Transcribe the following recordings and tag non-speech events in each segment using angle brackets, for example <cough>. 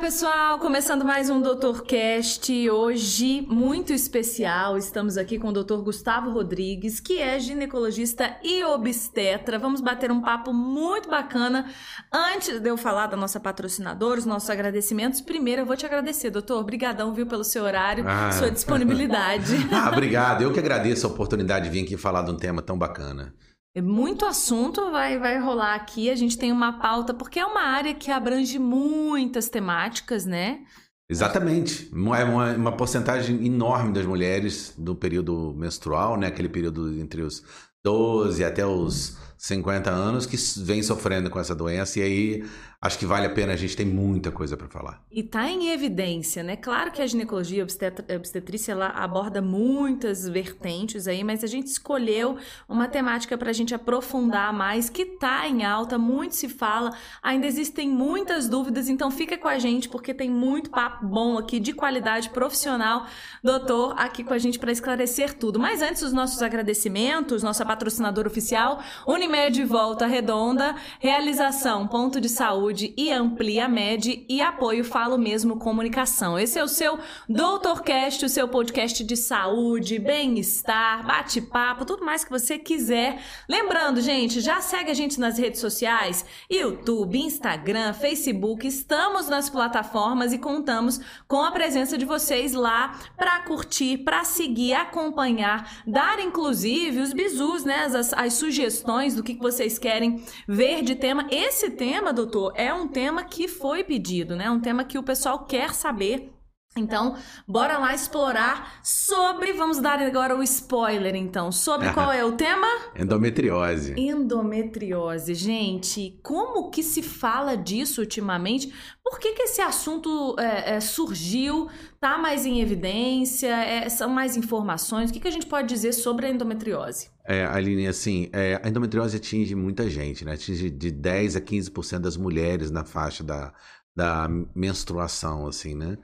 pessoal! Começando mais um Doutor Cast. Hoje, muito especial, estamos aqui com o Dr. Gustavo Rodrigues, que é ginecologista e obstetra. Vamos bater um papo muito bacana. Antes de eu falar da nossa patrocinadora, os nossos agradecimentos, primeiro eu vou te agradecer, doutor. Obrigadão, viu, pelo seu horário, ah. sua disponibilidade. <laughs> ah, obrigado. Eu que <laughs> agradeço a oportunidade de vir aqui falar de um tema tão bacana. É muito assunto vai, vai rolar aqui. A gente tem uma pauta, porque é uma área que abrange muitas temáticas, né? Exatamente. É uma, uma porcentagem enorme das mulheres do período menstrual, né? Aquele período entre os 12 até os 50 anos que vem sofrendo com essa doença e aí acho que vale a pena, a gente tem muita coisa para falar. E tá em evidência, né? Claro que a ginecologia a obstetrícia ela aborda muitas vertentes aí, mas a gente escolheu uma temática para a gente aprofundar mais, que tá em alta, muito se fala, ainda existem muitas dúvidas, então fica com a gente porque tem muito papo bom aqui de qualidade profissional, doutor, aqui com a gente para esclarecer tudo. Mas antes os nossos agradecimentos, nossa patrocinadora oficial, Unimed Volta Redonda, realização, ponto de saúde Saúde e Amplia Med e apoio Falo Mesmo Comunicação. Esse é o seu Doutorcast, o seu podcast de saúde, bem-estar, bate-papo, tudo mais que você quiser. Lembrando, gente, já segue a gente nas redes sociais, YouTube, Instagram, Facebook, estamos nas plataformas e contamos com a presença de vocês lá para curtir, para seguir, acompanhar, dar inclusive os bizus, né, as, as sugestões do que vocês querem ver de tema. Esse tema, doutor, é um tema que foi pedido, né? Um tema que o pessoal quer saber. Então, bora lá explorar sobre, vamos dar agora o spoiler então, sobre <laughs> qual é o tema? Endometriose. Endometriose, gente, como que se fala disso ultimamente? Por que, que esse assunto é, é, surgiu, tá mais em evidência, é, são mais informações? O que, que a gente pode dizer sobre a endometriose? É, Aline, assim, é, a endometriose atinge muita gente, né? Atinge de 10 a 15% das mulheres na faixa da, da menstruação, assim, né?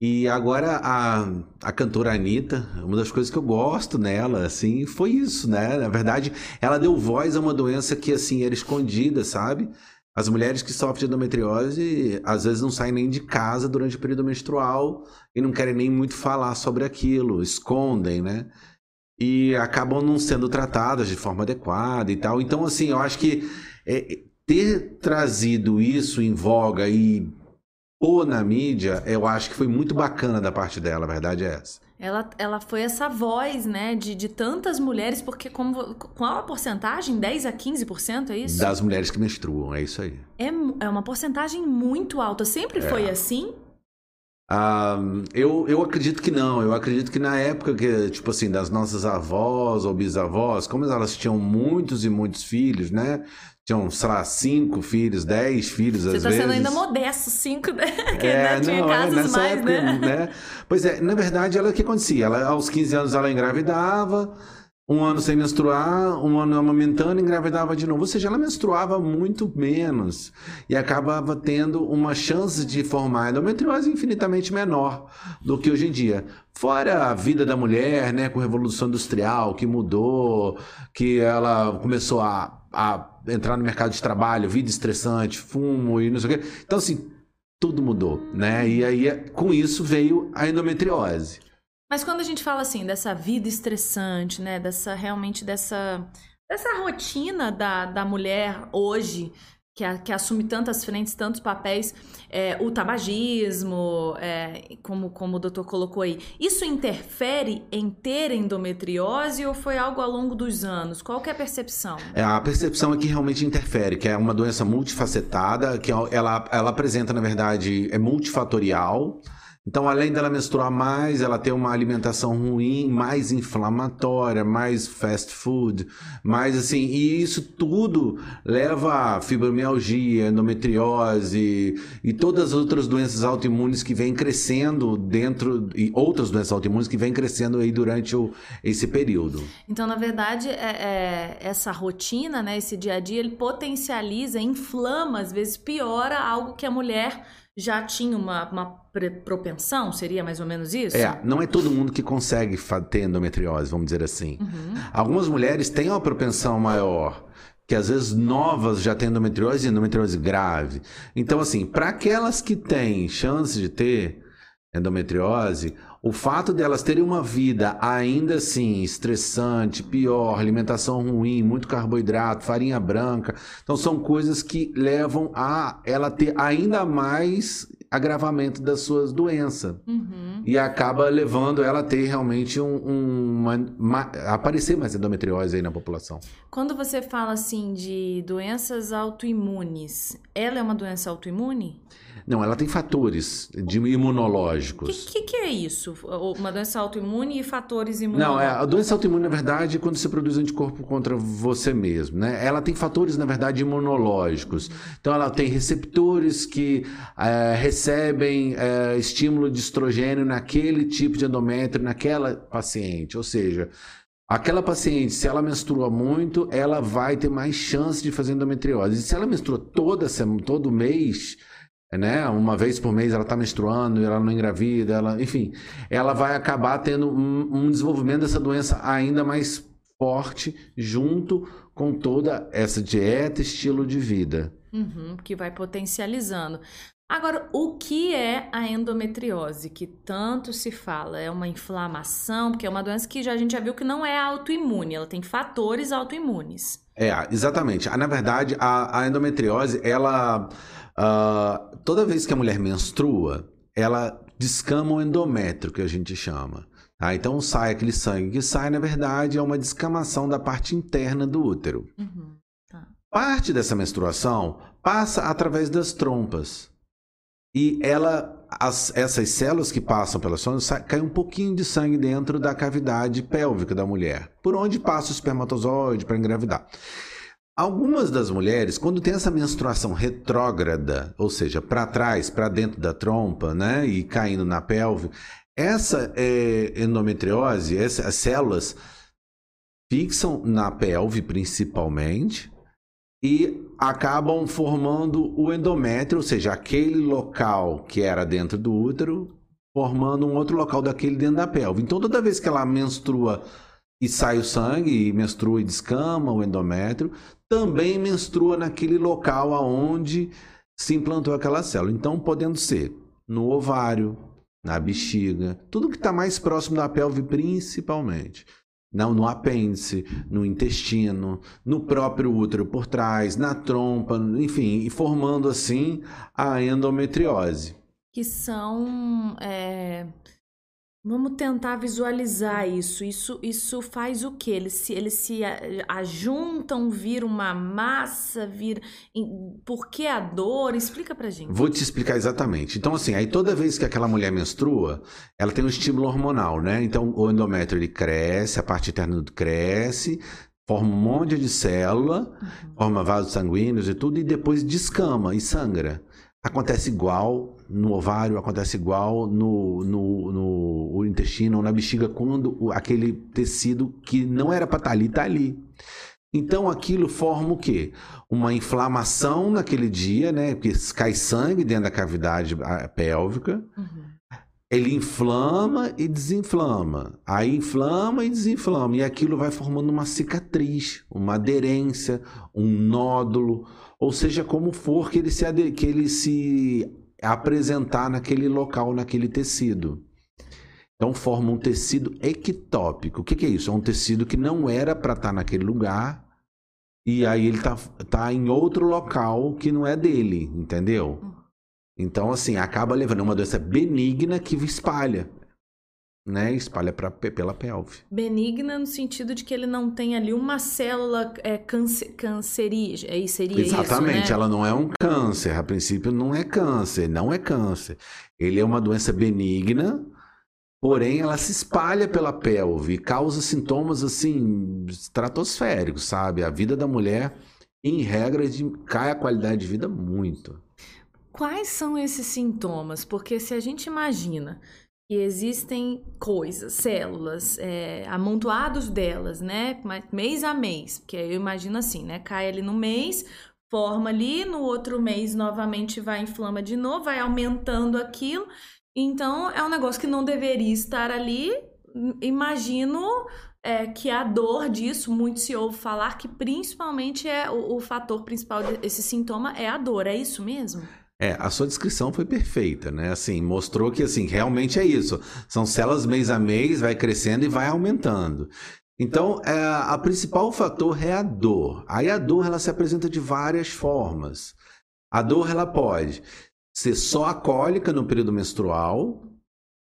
E agora a, a cantora Anitta, uma das coisas que eu gosto nela, assim, foi isso, né? Na verdade, ela deu voz a uma doença que, assim, era escondida, sabe? As mulheres que sofrem de endometriose, às vezes não saem nem de casa durante o período menstrual e não querem nem muito falar sobre aquilo, escondem, né? e acabam não sendo tratadas de forma adequada e tal. Então, assim, eu acho que é, ter trazido isso em voga e pôr na mídia, eu acho que foi muito bacana da parte dela, a verdade é essa. Ela, ela foi essa voz, né, de, de tantas mulheres, porque como, qual a porcentagem? 10 a 15%, é isso? Das mulheres que menstruam, é isso aí. É, é uma porcentagem muito alta. Sempre é. foi assim? Ah, eu, eu acredito que não. Eu acredito que na época que, tipo assim, das nossas avós ou bisavós, como elas tinham muitos e muitos filhos, né? Tinham, sei lá, cinco filhos, dez filhos, Você às tá vezes. Você tá sendo ainda modesto, cinco, né? <laughs> Que é, tinha não, é, casos mais, época, né? né? Pois é, na verdade, ela o que acontecia? Ela, aos 15 anos ela engravidava, um ano sem menstruar, um ano amamentando, engravidava de novo. Ou seja, ela menstruava muito menos e acabava tendo uma chance de formar endometriose infinitamente menor do que hoje em dia. Fora a vida da mulher, né, com a Revolução Industrial, que mudou, que ela começou a, a entrar no mercado de trabalho, vida estressante, fumo e não sei o quê. Então, assim, tudo mudou, né? E aí, com isso, veio a endometriose. Mas quando a gente fala assim dessa vida estressante, né, dessa realmente dessa dessa rotina da, da mulher hoje que, a, que assume tantas frentes, tantos papéis, é, o tabagismo, é, como, como o doutor colocou aí, isso interfere em ter endometriose ou foi algo ao longo dos anos? Qual é a percepção? É, a percepção é que realmente interfere, que é uma doença multifacetada, que ela, ela apresenta, na verdade, é multifatorial, então, além dela menstruar mais, ela tem uma alimentação ruim, mais inflamatória, mais fast food, mais assim, e isso tudo leva a fibromialgia, endometriose e todas as outras doenças autoimunes que vêm crescendo dentro, e outras doenças autoimunes que vêm crescendo aí durante o, esse período. Então, na verdade, é, é, essa rotina, né, esse dia a dia, ele potencializa, inflama, às vezes piora algo que a mulher já tinha uma, uma propensão? Seria mais ou menos isso? É, não é todo mundo que consegue ter endometriose, vamos dizer assim. Uhum. Algumas mulheres têm uma propensão maior. que às vezes novas já têm endometriose e endometriose grave. Então, assim, para aquelas que têm chance de ter endometriose, o fato delas terem uma vida ainda assim estressante, pior, alimentação ruim, muito carboidrato, farinha branca, então são coisas que levam a ela ter ainda mais agravamento das suas doenças uhum. e acaba levando ela a ter realmente um, um uma, uma, aparecer mais endometriose aí na população. Quando você fala assim de doenças autoimunes, ela é uma doença autoimune? Não, ela tem fatores de imunológicos. O que, que, que, é isso? Uma doença autoimune e fatores imunológicos? Não, é, a doença autoimune, na verdade, é quando você produz anticorpo contra você mesmo. Né? Ela tem fatores, na verdade, imunológicos. Então, ela tem receptores que é, recebem é, estímulo de estrogênio naquele tipo de endométrio, naquela paciente. Ou seja, Aquela paciente, se ela menstrua muito, ela vai ter mais chance de fazer endometriose. E se ela menstrua toda semana, todo mês, né? Uma vez por mês ela está menstruando, ela não engravida, ela, enfim, ela vai acabar tendo um, um, desenvolvimento dessa doença ainda mais forte junto com toda essa dieta, estilo de vida. Uhum, que vai potencializando. Agora, o que é a endometriose, que tanto se fala? É uma inflamação, porque é uma doença que já, a gente já viu que não é autoimune, ela tem fatores autoimunes. É, exatamente. Na verdade, a, a endometriose, ela Uh, toda vez que a mulher menstrua, ela descama o endométrio, que a gente chama. Tá? Então sai aquele sangue que sai, na verdade, é uma descamação da parte interna do útero. Uhum. Tá. Parte dessa menstruação passa através das trompas. E ela, as, essas células que passam pela sonda, cai um pouquinho de sangue dentro da cavidade pélvica da mulher, por onde passa o espermatozoide para engravidar. Algumas das mulheres, quando tem essa menstruação retrógrada, ou seja, para trás, para dentro da trompa, né, e caindo na pelve, essa é, endometriose, essas células fixam na pelve principalmente e acabam formando o endométrio, ou seja, aquele local que era dentro do útero, formando um outro local daquele dentro da pelve. Então, toda vez que ela menstrua e sai o sangue, e menstrua e descama o endométrio, também menstrua naquele local aonde se implantou aquela célula. Então, podendo ser no ovário, na bexiga, tudo que está mais próximo da pelve, principalmente. Não, no apêndice, no intestino, no próprio útero por trás, na trompa, enfim, e formando assim a endometriose. Que são é, Vamos tentar visualizar isso. Isso, isso faz o quê? Eles se, eles se ajuntam, viram uma massa, vir. Por que a dor? Explica pra gente. Vou te explicar exatamente. Então, assim, aí toda vez que aquela mulher menstrua, ela tem um estímulo hormonal, né? Então, o endométrio ele cresce, a parte interna cresce, forma um monte de célula, uhum. forma vasos sanguíneos e tudo, e depois descama e sangra. Acontece igual no ovário, acontece igual no, no, no intestino ou na bexiga, quando aquele tecido que não era para estar tá ali, está ali. Então aquilo forma o quê? Uma inflamação naquele dia, né? Porque cai sangue dentro da cavidade pélvica. Uhum. Ele inflama e desinflama. Aí inflama e desinflama. E aquilo vai formando uma cicatriz, uma aderência, um nódulo ou seja como for que ele se, que ele se apresentar naquele local, naquele tecido. Então forma um tecido ectópico. O que, que é isso? É um tecido que não era para estar tá naquele lugar e aí ele tá, tá em outro local que não é dele, entendeu? Então, assim, acaba levando uma doença benigna que espalha né, espalha pra, pela pelve. Benigna no sentido de que ele não tem ali uma célula é, câncer, cancerígena, aí seria Exatamente, isso, né? ela não é um câncer, a princípio não é câncer, não é câncer. Ele é uma doença benigna, porém ela se espalha pela pelve e causa sintomas assim estratosféricos, sabe? A vida da mulher, em regra, de, cai a qualidade de vida muito. Quais são esses sintomas? Porque se a gente imagina e existem coisas, células, é, amontoados delas, né? Mês a mês, porque eu imagino assim, né? Cai ali no mês, forma ali, no outro mês novamente vai inflama de novo, vai aumentando aquilo. Então é um negócio que não deveria estar ali, imagino é, que a dor disso, muito se ouve falar que principalmente é o, o fator principal desse sintoma é a dor, é isso mesmo? É, a sua descrição foi perfeita, né? Assim, mostrou que assim, realmente é isso. São células mês a mês, vai crescendo e vai aumentando. Então, é, a principal fator é a dor. Aí a dor ela se apresenta de várias formas. A dor ela pode ser só a cólica no período menstrual,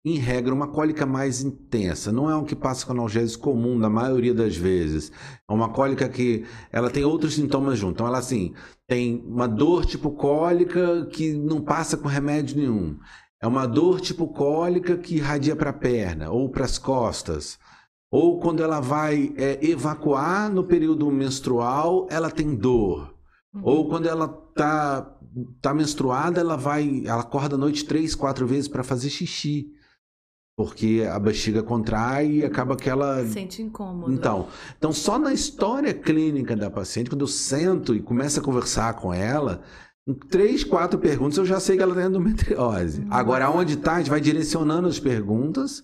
em regra, uma cólica mais intensa. Não é um que passa com analgésico comum, na maioria das vezes. É uma cólica que ela tem outros sintomas junto. Então, ela assim, tem uma dor tipo cólica que não passa com remédio nenhum. É uma dor tipo cólica que irradia para a perna ou para as costas. Ou quando ela vai é, evacuar no período menstrual, ela tem dor. Uhum. Ou quando ela tá, tá menstruada, ela vai, ela acorda à noite três, quatro vezes para fazer xixi porque a bexiga contrai e acaba que ela sente incômodo. Então, então só na história clínica da paciente, quando eu sento e começo a conversar com ela, em três, quatro perguntas eu já sei que ela tem endometriose. Agora, onde está, a gente vai direcionando as perguntas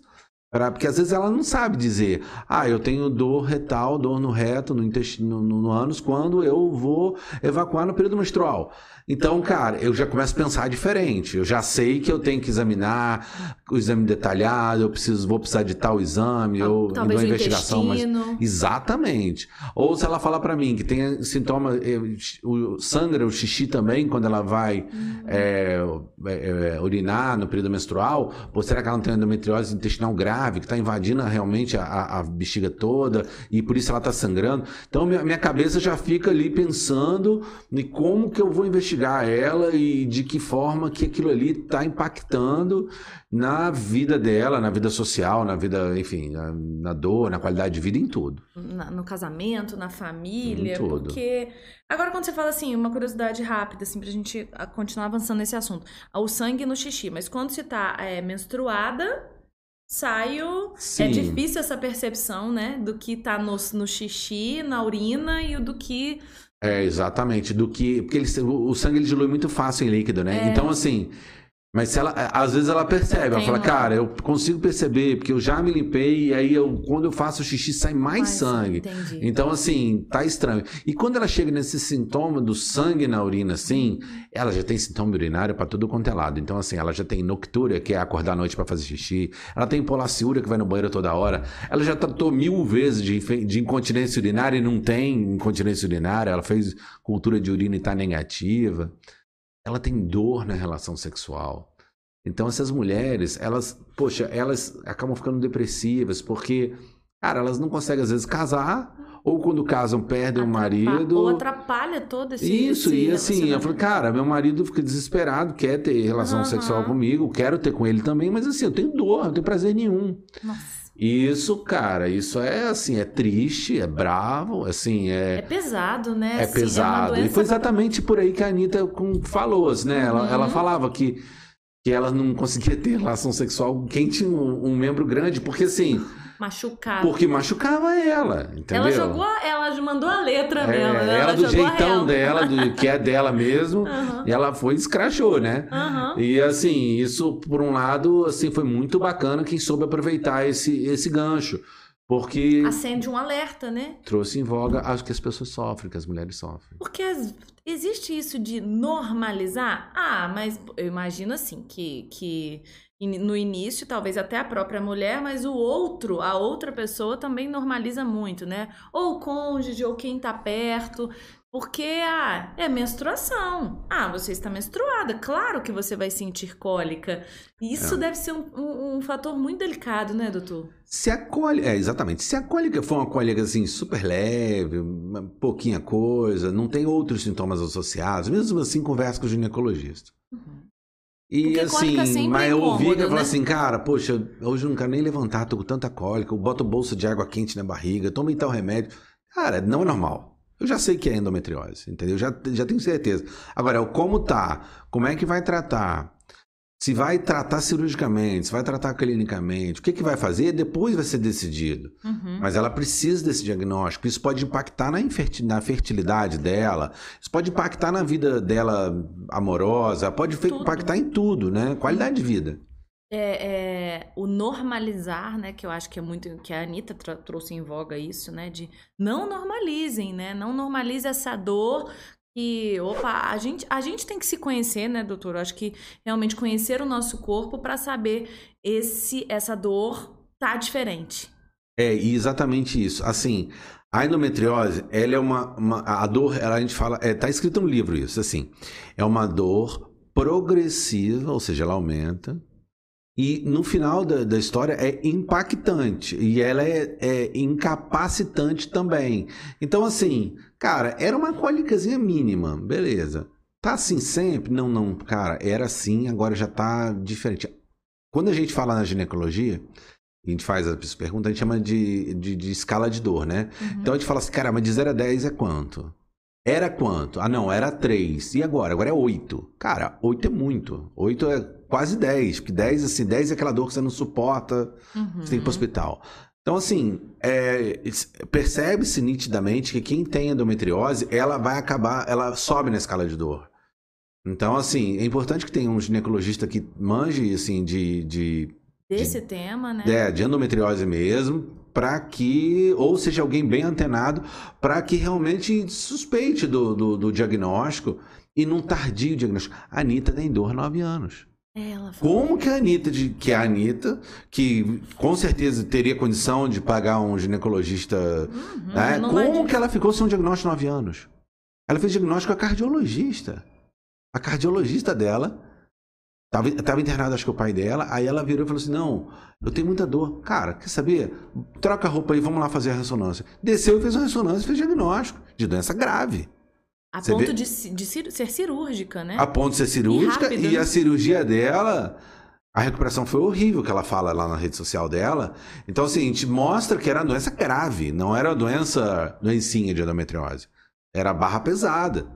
Pra, porque às vezes ela não sabe dizer, ah, eu tenho dor retal, dor no reto, no intestino, no, no ânus, quando eu vou evacuar no período menstrual. Então, cara, eu já começo a pensar diferente. Eu já sei que eu tenho que examinar o exame detalhado, eu preciso, vou precisar de tal exame, ah, ou Talvez uma investigação, mas exatamente. Ou se ela fala para mim que tem sintoma, eh, o sangra, o xixi também quando ela vai é, é, urinar no período menstrual, ou será que ela não tem endometriose intestinal grave que está invadindo realmente a, a, bexiga toda e por isso ela está sangrando? Então minha, minha cabeça já fica ali pensando em como que eu vou investigar investigar ela e de que forma que aquilo ali está impactando na vida dela, na vida social, na vida, enfim, na, na dor, na qualidade de vida, em tudo. Na, no casamento, na família, em tudo. porque... Agora, quando você fala assim, uma curiosidade rápida, assim, pra gente continuar avançando nesse assunto. O sangue no xixi, mas quando você tá é, menstruada, saio. É Sim. É difícil essa percepção, né? Do que tá no, no xixi, na urina e do que é, exatamente. Do que. Porque ele, o sangue ele dilui muito fácil em líquido, né? É. Então, assim. Mas se ela, às vezes ela percebe, ela fala, cara, eu consigo perceber, porque eu já me limpei, e aí eu, quando eu faço xixi sai mais, mais sangue. Entendi. Então, assim, tá estranho. E quando ela chega nesse sintoma do sangue na urina, assim, ela já tem sintoma urinário para tudo quanto é lado. Então, assim, ela já tem noctúria, que é acordar à noite para fazer xixi. Ela tem polaciúria, que vai no banheiro toda hora. Ela já tratou mil vezes de, de incontinência urinária e não tem incontinência urinária. Ela fez cultura de urina e tá negativa ela tem dor na relação sexual. Então essas mulheres, elas, poxa, elas acabam ficando depressivas porque, cara, elas não conseguem às vezes casar ou quando casam perdem o marido. Ou atrapalha todo esse Isso, esse e assim, eu falei, cara, meu marido fica desesperado, quer ter relação uhum. sexual comigo, quero ter com ele também, mas assim, eu tenho dor, não tenho prazer nenhum. Nossa. Isso, cara, isso é assim, é triste, é bravo, assim, é. É pesado, né? É assim, pesado. É e foi exatamente por aí que a Anitta falou, né? Uhum. Ela, ela falava que, que ela não conseguia ter relação sexual quem tinha um, um membro grande, porque assim. Machucava. Porque machucava ela, entendeu? Ela jogou, ela mandou a letra é, mesmo. Né? Ela, ela do jeitão dela, do, que é dela mesmo, uhum. e ela foi e escrachou, né? Uhum. E assim, isso por um lado, assim, foi muito bacana quem soube aproveitar esse, esse gancho. Porque. Acende um alerta, né? Trouxe em voga, acho que as pessoas sofrem, que as mulheres sofrem. Porque existe isso de normalizar? Ah, mas eu imagino assim, que, que no início, talvez até a própria mulher, mas o outro, a outra pessoa também normaliza muito, né? Ou o cônjuge, ou quem tá perto. Porque, ah, é menstruação. Ah, você está menstruada. Claro que você vai sentir cólica. Isso é. deve ser um, um, um, fator muito delicado, né, doutor? Se a cólica, é, exatamente. Se a cólica for uma cólica, assim, super leve, pouquinha coisa, não tem outros sintomas associados, mesmo assim, conversa com o ginecologista. Uhum. E assim, mas eu ouvi que né? falar assim, cara, poxa, hoje eu não quero nem levantar, tô com tanta cólica, eu boto bolsa de água quente na barriga, tomei tal remédio. Cara, não é normal. Eu já sei que é endometriose, entendeu? Já, já tenho certeza. Agora, como tá? Como é que vai tratar? Se vai tratar cirurgicamente, se vai tratar clinicamente, o que, que vai fazer, depois vai ser decidido. Uhum. Mas ela precisa desse diagnóstico. Isso pode impactar na, na fertilidade dela, isso pode impactar na vida dela amorosa, pode tudo. impactar em tudo, né? Qualidade de vida. é, é, o normalizar, né? Que eu acho que é muito. Que a Anitta trouxe em voga isso, né? De não normalizem, né? Não normalize essa dor. Que, opa, a gente, a gente tem que se conhecer, né, doutor? Eu acho que realmente conhecer o nosso corpo para saber esse essa dor tá diferente. É, exatamente isso. Assim, a endometriose, ela é uma, uma a dor, ela, a gente fala, é, tá escrito no livro isso, assim, é uma dor progressiva, ou seja, ela aumenta, e no final da, da história é impactante e ela é, é, incapacitante também. Então, assim, cara, era uma cólicazinha mínima, beleza. Tá assim sempre? Não, não, cara, era assim, agora já tá diferente. Quando a gente fala na ginecologia, a gente faz as perguntas, a gente chama de, de, de escala de dor, né? Uhum. Então a gente fala assim, cara, mas de 0 a 10 é quanto? Era quanto? Ah, não, era 3. E agora? Agora é 8. Cara, 8 é muito. 8 é quase 10. Porque 10, assim, 10 é aquela dor que você não suporta, uhum. você tem que ir pro hospital. Então, assim, é, percebe-se nitidamente que quem tem endometriose, ela vai acabar, ela sobe na escala de dor. Então, assim, é importante que tenha um ginecologista que manje, assim, de... de Desse de, tema, né? É, de endometriose mesmo, para que, ou seja alguém bem antenado, para que realmente suspeite do, do, do, diagnóstico e num tardio diagnóstico. A Anitta tem dor há nove anos. Ela Como que a Anitta, que é a Anitta, que com certeza teria condição de pagar um ginecologista, uhum, né? como que ela ficou sem um diagnóstico de nove anos? Ela fez diagnóstico a cardiologista. A cardiologista dela Tava, tava internado, acho que o pai dela. Aí ela virou e falou assim: Não, eu tenho muita dor. Cara, quer saber? Troca a roupa aí, vamos lá fazer a ressonância. Desceu e fez uma ressonância e fez diagnóstico de doença grave. A Você ponto de, de, ser cirúrgica, né? A ponto de ser cirúrgica. E, e a cirurgia dela. A recuperação foi horrível, que ela fala lá na rede social dela. Então, assim, a gente mostra que era uma doença grave, não era uma doença doencinha de endometriose. Era barra pesada.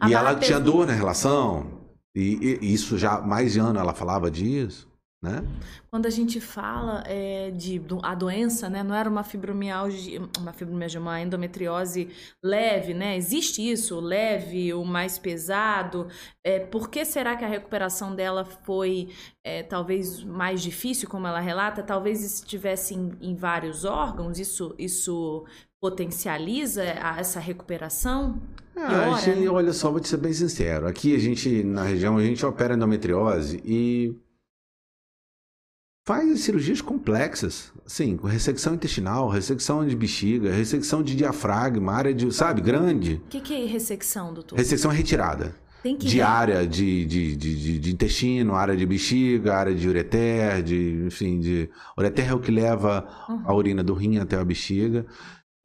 A e barra ela pes... tinha dor na relação, e, e, isso já mais de ano ela falava disso, né? Quando a gente fala é, de a doença, né, não era uma fibromialgia, uma fibromialgia, uma endometriose leve, né? Existe isso, leve, o mais pesado. É, por que será que a recuperação dela foi é, talvez mais difícil, como ela relata? Talvez estivesse em, em vários órgãos. Isso, isso potencializa essa recuperação? Ah, gente, né? olha só, vou te ser bem sincero. Aqui a gente, na região, a gente opera endometriose e faz cirurgias complexas, assim, com ressecção intestinal, ressecção de bexiga, ressecção de diafragma, área de, sabe, grande. O que, que é ressecção, doutor? Ressecção é retirada. Tem que de área de, de, de, de, intestino, área de bexiga, área de ureter, de, enfim, de... Ureter é o que leva uhum. a urina do rim até a bexiga.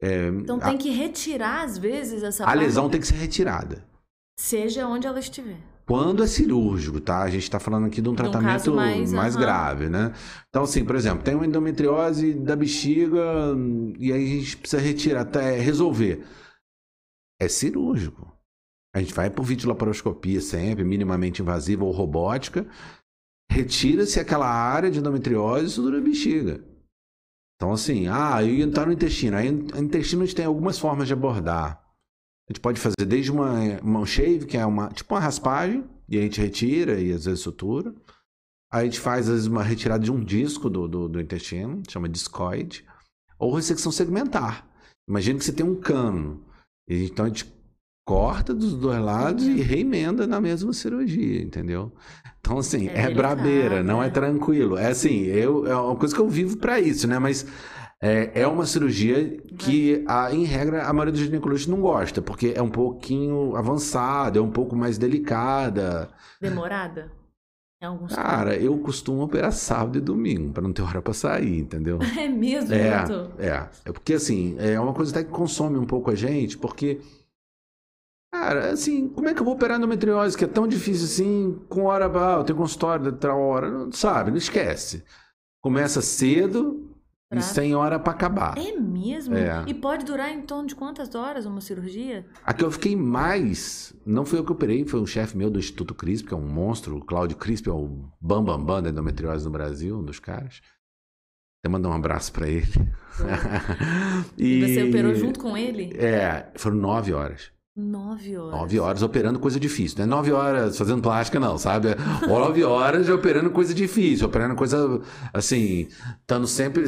É, então tem a, que retirar, às vezes, essa A lesão tem que ser retirada. Seja onde ela estiver. Quando é cirúrgico, tá? A gente está falando aqui de um tratamento um mais, mais uhum. grave, né? Então, assim, por exemplo, tem uma endometriose da bexiga e aí a gente precisa retirar, até resolver. É cirúrgico. A gente vai por videolaparoscopia sempre, minimamente invasiva ou robótica. Retira-se aquela área de endometriose e sutura bexiga. Então, assim, ah, e entrar no intestino. Aí, no intestino a gente tem algumas formas de abordar. A gente pode fazer desde uma, uma shave, que é uma, tipo uma raspagem, e a gente retira e às vezes sutura. Aí a gente faz, às vezes, uma retirada de um disco do, do, do intestino, chama discoide. Ou ressecção segmentar. Imagina que você tem um cano. Então a gente corta dos dois lados e reemenda na mesma cirurgia, entendeu? Então, assim, é, é brabeira, não é tranquilo. É assim, eu, é uma coisa que eu vivo para isso, né? Mas é, é uma cirurgia que, a, em regra, a maioria dos ginecologistas não gosta, porque é um pouquinho avançada, é um pouco mais delicada. Demorada? Cara, casos. eu costumo operar sábado e domingo, para não ter hora para sair, entendeu? <laughs> É mesmo, é, é, é. porque, assim, é uma coisa até que consome um pouco a gente, porque Cara, assim, como é que eu vou operar endometriose, que é tão difícil assim, com hora, ah, eu tenho consultório de tal hora, não sabe, não esquece. Começa cedo pra... e sem hora para acabar. É mesmo? É. E pode durar em torno de quantas horas uma cirurgia? A que eu fiquei mais, não foi eu que operei, foi um chefe meu do Instituto CRISP, que é um monstro, o Cláudio CRISP, é o bambambam bam, bam da endometriose no Brasil, um dos caras. Até mandar um abraço para ele. e... <laughs> e você operou junto com ele? É, foram nove horas. Nove horas. Nove horas operando coisa difícil. Não é nove horas fazendo plástica, não, sabe? <laughs> Nove horas operando coisa difícil, operando coisa assim, estando sempre.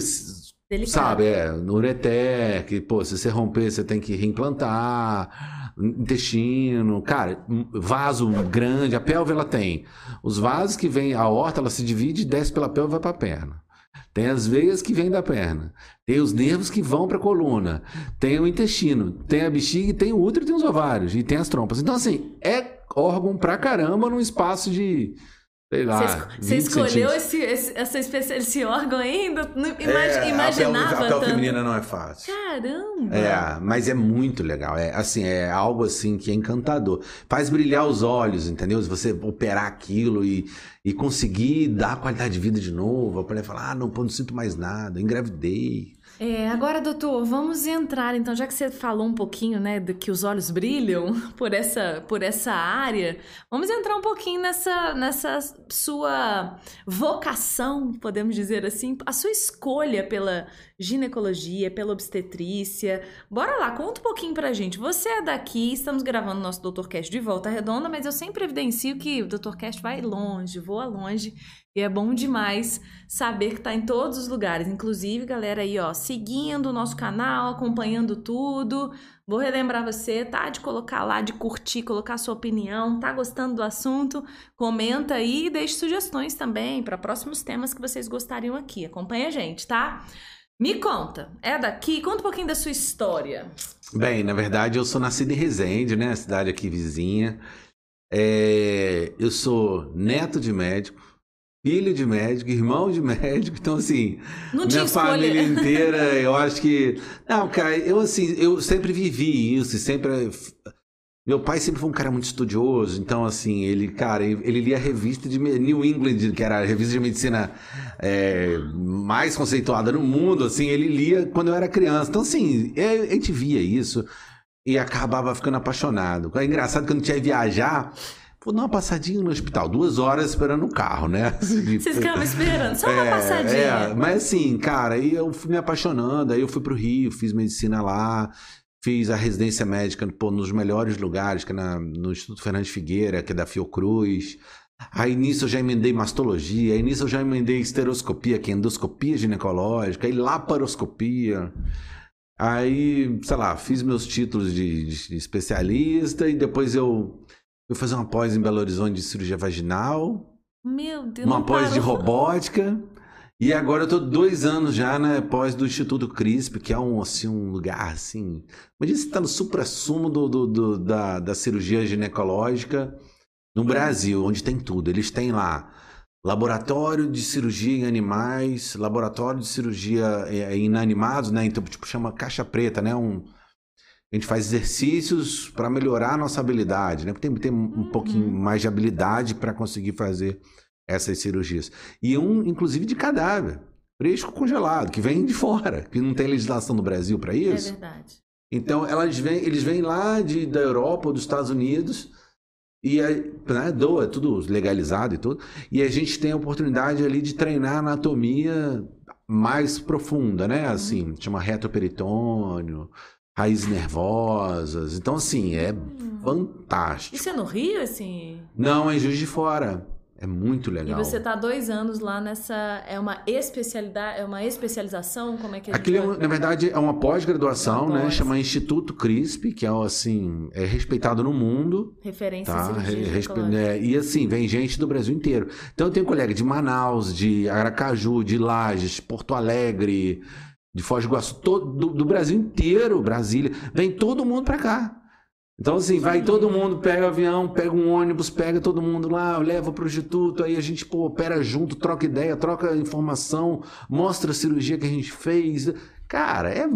Delicado. Sabe, é, no ureter, que, pô, se você romper, você tem que reimplantar, intestino, cara, vaso grande, a pelve ela tem. Os vasos que vem, a horta, ela se divide, desce pela pelve e vai pra perna. Tem as veias que vêm da perna. Tem os nervos que vão para a coluna. Tem o intestino. Tem a bexiga, tem o útero, tem os ovários e tem as trompas. Então, assim, é órgão pra caramba num espaço de Sei lá. Você escolheu esse, esse, essa espécie, esse órgão ainda? é, imaginava. A pele, a pele feminina não é fácil. Caramba! É, mas é muito legal. É assim, é algo assim que é encantador. Faz brilhar os olhos, entendeu? Se você operar aquilo e, e conseguir dar qualidade de vida de novo, a mulher falar, ah, não, não sinto mais nada, engravidei. É, agora, doutor, vamos entrar, então, já que você falou um pouquinho, né, do que os olhos brilham <laughs> por essa, por essa área, vamos entrar um pouquinho nessa, nessa sua vocação, podemos dizer assim, a sua escolha pela ginecologia, pela obstetrícia. Bora lá, conta um pouquinho pra gente. Você é daqui, estamos gravando nosso Doutor Cast de volta redonda, mas eu sempre evidencio que o Doutor Cast vai longe, voa longe. E é bom demais saber que tá em todos os lugares. Inclusive, galera aí, ó, seguindo o nosso canal, acompanhando tudo. Vou relembrar você, tá? De colocar lá, de curtir, colocar sua opinião. Tá gostando do assunto? Comenta aí e deixe sugestões também para próximos temas que vocês gostariam aqui. Acompanha a gente, tá? Me conta, é daqui? Conta um pouquinho da sua história. Bem, na verdade, eu sou nascido em Resende, né? Cidade aqui vizinha. É... Eu sou neto de médico, filho de médico, irmão de médico, então assim, Não minha família inteira, eu acho que, não, cara, eu assim, eu sempre vivi isso, sempre meu pai sempre foi um cara muito estudioso, então, assim, ele, cara, ele lia a revista de New England, que era a revista de medicina é, mais conceituada no mundo, assim, ele lia quando eu era criança. Então, assim, é, a gente via isso e acabava ficando apaixonado. É engraçado que eu não tinha viajar. Vou dar uma passadinha no hospital, duas horas esperando o carro, né? <laughs> Vocês ficavam esperando, só uma é, passadinha. É, mas assim, cara, aí eu fui me apaixonando, aí eu fui pro Rio, fiz medicina lá, Fiz a residência médica pô, nos melhores lugares, que é na, no Instituto Fernandes Figueira, que é da Fiocruz. Aí nisso eu já emendei mastologia, aí nisso eu já emendei esteroscopia, que é endoscopia ginecológica, aí laparoscopia. Aí, sei lá, fiz meus títulos de, de especialista e depois eu fui fazer uma pós em Belo Horizonte de cirurgia vaginal. Meu Deus, Uma pós parou. de robótica. E agora eu tô dois anos já, né, pós do Instituto CRISP, que é um, assim, um lugar, assim... Imagina você tá no supra-sumo do, do, do, da, da cirurgia ginecológica no Brasil, onde tem tudo. Eles têm lá laboratório de cirurgia em animais, laboratório de cirurgia em inanimados, né? Então, tipo, chama caixa preta, né? Um, a gente faz exercícios para melhorar a nossa habilidade, né? Porque tem, tem um uhum. pouquinho mais de habilidade para conseguir fazer essas cirurgias. E um, inclusive, de cadáver, fresco congelado, que vem de fora, que não tem legislação no Brasil para isso. É verdade. Então, elas vêm, eles vêm lá de, da Europa ou dos Estados Unidos e né, doa, é tudo legalizado e tudo. E a gente tem a oportunidade ali de treinar anatomia mais profunda, né? Uhum. Assim, chama retoperitônio, raízes nervosas. Então, assim, é hum. fantástico. Isso é no Rio, assim? Não, é em Juiz de Fora. É muito legal. E você está dois anos lá nessa. É uma especialidade, é uma especialização? Como é que a Aquilo, é, na verdade, é uma pós-graduação, né? Chama Instituto CRISP, que é assim, é respeitado no mundo. Referência tá? Respe... é, E assim, vem gente do Brasil inteiro. Então eu tenho colega de Manaus, de Aracaju, de Lages, Porto Alegre, de Foz do Iguaçu, todo, do, do Brasil inteiro, Brasília. Vem todo mundo para cá. Então, assim, vai todo mundo, pega o avião, pega um ônibus, pega todo mundo lá, leva para o instituto, aí a gente pô, opera junto, troca ideia, troca informação, mostra a cirurgia que a gente fez. Cara, é,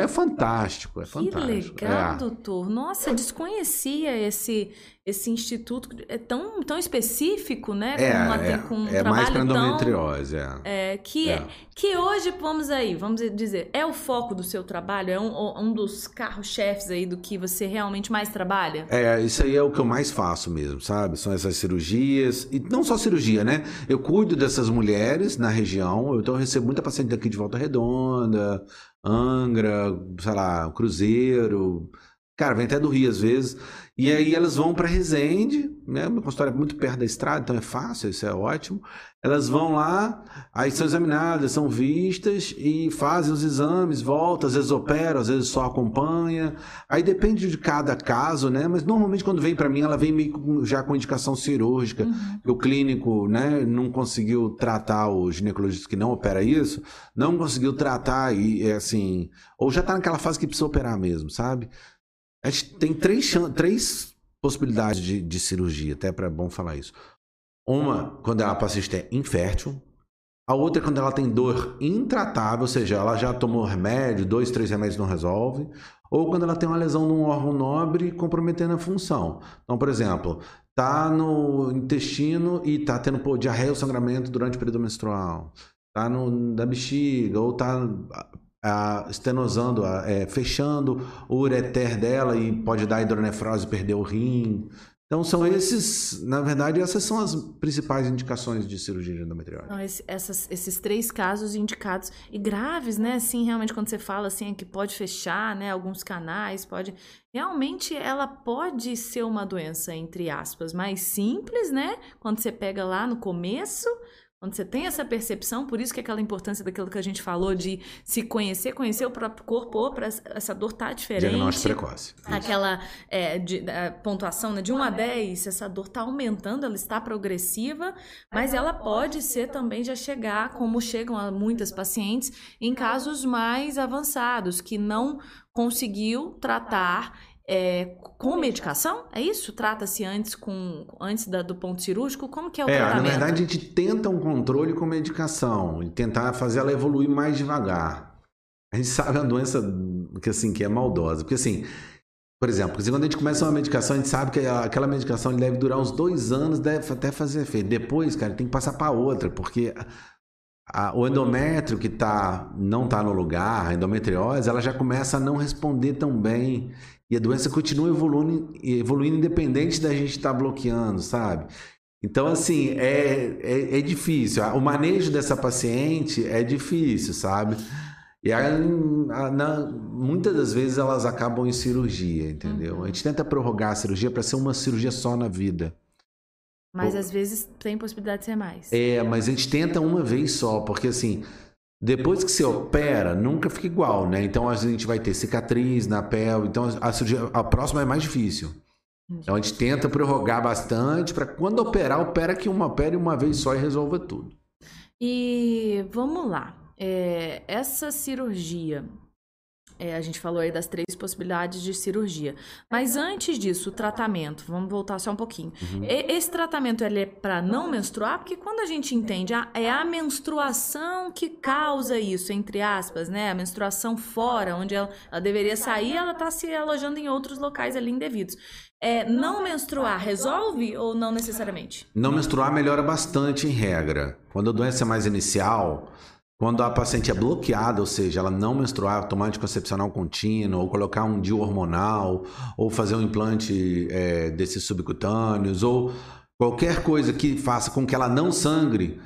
é fantástico, é fantástico. Que legal, é. doutor. Nossa, desconhecia esse esse instituto é tão, tão específico, né? É, com, uma, é, com um é mais para endometriose, tão, é. é. que, é. que hoje, vamos aí, vamos dizer, é o foco do seu trabalho? É um, um dos carros-chefes aí do que você realmente mais trabalha? É, isso aí é o que eu mais faço mesmo, sabe? São essas cirurgias, e não só cirurgia, né? Eu cuido dessas mulheres na região, então eu recebo muita paciente daqui de Volta Redonda, Angra, sei lá, Cruzeiro Cara, vem até do Rio às vezes. E aí elas vão para Resende, né? Meu consultório é muito perto da estrada, então é fácil, isso é ótimo. Elas vão lá, aí são examinadas, são vistas e fazem os exames, voltam, às vezes operam, às vezes só acompanha. Aí depende de cada caso, né? Mas normalmente quando vem para mim, ela vem meio já com indicação cirúrgica. Uhum. O clínico, né, não conseguiu tratar o ginecologista que não opera isso, não conseguiu tratar e é assim, ou já tá naquela fase que precisa operar mesmo, sabe? A gente tem três, três possibilidades de, de cirurgia, até para bom falar isso. Uma, quando a paciente é infértil. A outra é quando ela tem dor intratável, ou seja, ela já tomou remédio, dois, três remédios não resolve. Ou quando ela tem uma lesão num órgão nobre comprometendo a função. Então, por exemplo, tá no intestino e tá tendo diarreia ou sangramento durante o período menstrual. Tá no, da bexiga, ou tá a, estenosando, a, é, fechando o ureter dela e pode dar hidronefrose perder o rim. Então são esses, na verdade, essas são as principais indicações de cirurgia de endometriose. Então, esse, essas, esses três casos indicados e graves, né? Assim, realmente quando você fala assim é que pode fechar, né? Alguns canais, pode. Realmente ela pode ser uma doença entre aspas mais simples, né? Quando você pega lá no começo, quando você tem essa percepção, por isso que é aquela importância daquilo que a gente falou de se conhecer, conhecer o próprio corpo, para essa dor tá diferente. Diagnóstico precoce. Isso. Aquela é, de, pontuação né, de 1 a 10, essa dor está aumentando, ela está progressiva, mas ela pode ser também já chegar, como chegam a muitas pacientes, em casos mais avançados, que não conseguiu tratar é, com medicação? É isso? Trata-se antes com antes da, do ponto cirúrgico? Como que é o é, tratamento? Na verdade, a gente tenta um controle com medicação e tentar fazer ela evoluir mais devagar. A gente sabe a doença que assim que é maldosa, porque assim, por exemplo, quando a gente começa uma medicação, a gente sabe que aquela medicação deve durar uns dois anos, deve até fazer efeito. Depois, cara, tem que passar para outra, porque a, o endométrio que tá, não está no lugar, a endometriose, ela já começa a não responder tão bem. E a doença continua evoluindo, evoluindo independente da gente estar tá bloqueando, sabe? Então, assim, é, é, é, difícil. O manejo dessa paciente é difícil, sabe? E a, a, na, muitas das vezes elas acabam em cirurgia, entendeu? Uhum. A gente tenta prorrogar a cirurgia para ser uma cirurgia só na vida. Mas às vezes tem possibilidade de ser mais. É, mas a gente tenta uma vez só, porque assim, depois que você opera, nunca fica igual, né? Então a gente vai ter cicatriz na pele, então a cirurgia, a próxima é mais difícil. Então a gente tenta prorrogar bastante para quando operar, opera que uma opere uma vez só e resolva tudo. E vamos lá. É, essa cirurgia, é, a gente falou aí das três possibilidades de cirurgia. Mas antes disso, o tratamento, vamos voltar só um pouquinho. Uhum. Esse tratamento ele é para não menstruar, porque quando a gente entende, a, é a menstruação que causa isso, entre aspas, né? A menstruação fora, onde ela, ela deveria sair, ela está se alojando em outros locais ali indevidos. É, não menstruar resolve ou não necessariamente? Não menstruar melhora bastante em regra. Quando a doença é mais inicial, quando a paciente é bloqueada, ou seja, ela não menstruar, tomar anticoncepcional contínuo, ou colocar um DIU hormonal, ou fazer um implante é, desses subcutâneos, ou qualquer coisa que faça com que ela não sangre,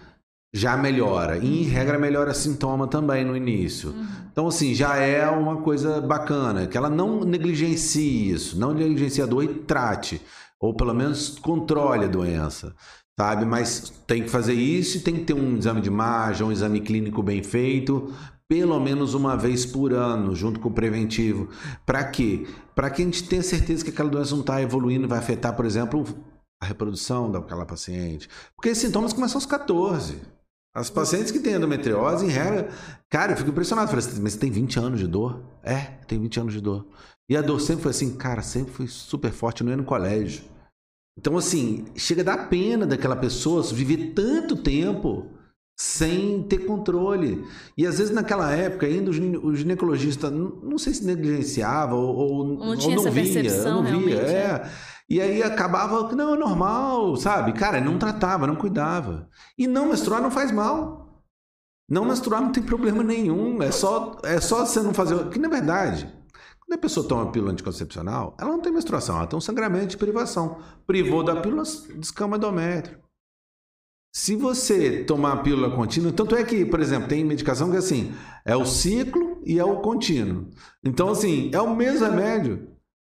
já melhora. E, em regra, melhora sintoma também no início. Uhum. Então, assim, já é uma coisa bacana, que ela não negligencie isso, não negligencie a dor e trate, ou pelo menos controle a doença sabe? Mas tem que fazer isso e tem que ter um exame de imagem, um exame clínico bem feito, pelo menos uma vez por ano, junto com o preventivo. Para quê? Para que a gente tenha certeza que aquela doença não está evoluindo, vai afetar, por exemplo, a reprodução daquela paciente. Porque esses sintomas começam aos 14. As pacientes que têm endometriose, em regra, cara, eu fico impressionado. Falei assim, mas você tem 20 anos de dor? É, tem 20 anos de dor. E a dor sempre foi assim, cara, sempre foi super forte, eu não ia no colégio. Então, assim, chega a dar pena daquela pessoa viver tanto tempo sem ter controle. E às vezes naquela época ainda o ginecologista não sei se negligenciava ou, ou não, tinha ou não via, não via, é. é. E aí acabava que não é normal, sabe? Cara, não tratava, não cuidava. E não menstruar não faz mal. Não menstruar não tem problema nenhum, é só é só você não fazer, que na verdade, quando a pessoa toma pílula anticoncepcional, ela não tem menstruação, ela tem um sangramento de privação. Privou da pílula, descama endométrio. Se você tomar a pílula contínua, tanto é que, por exemplo, tem medicação que é assim, é o ciclo e é o contínuo. Então, assim, é o mesmo remédio.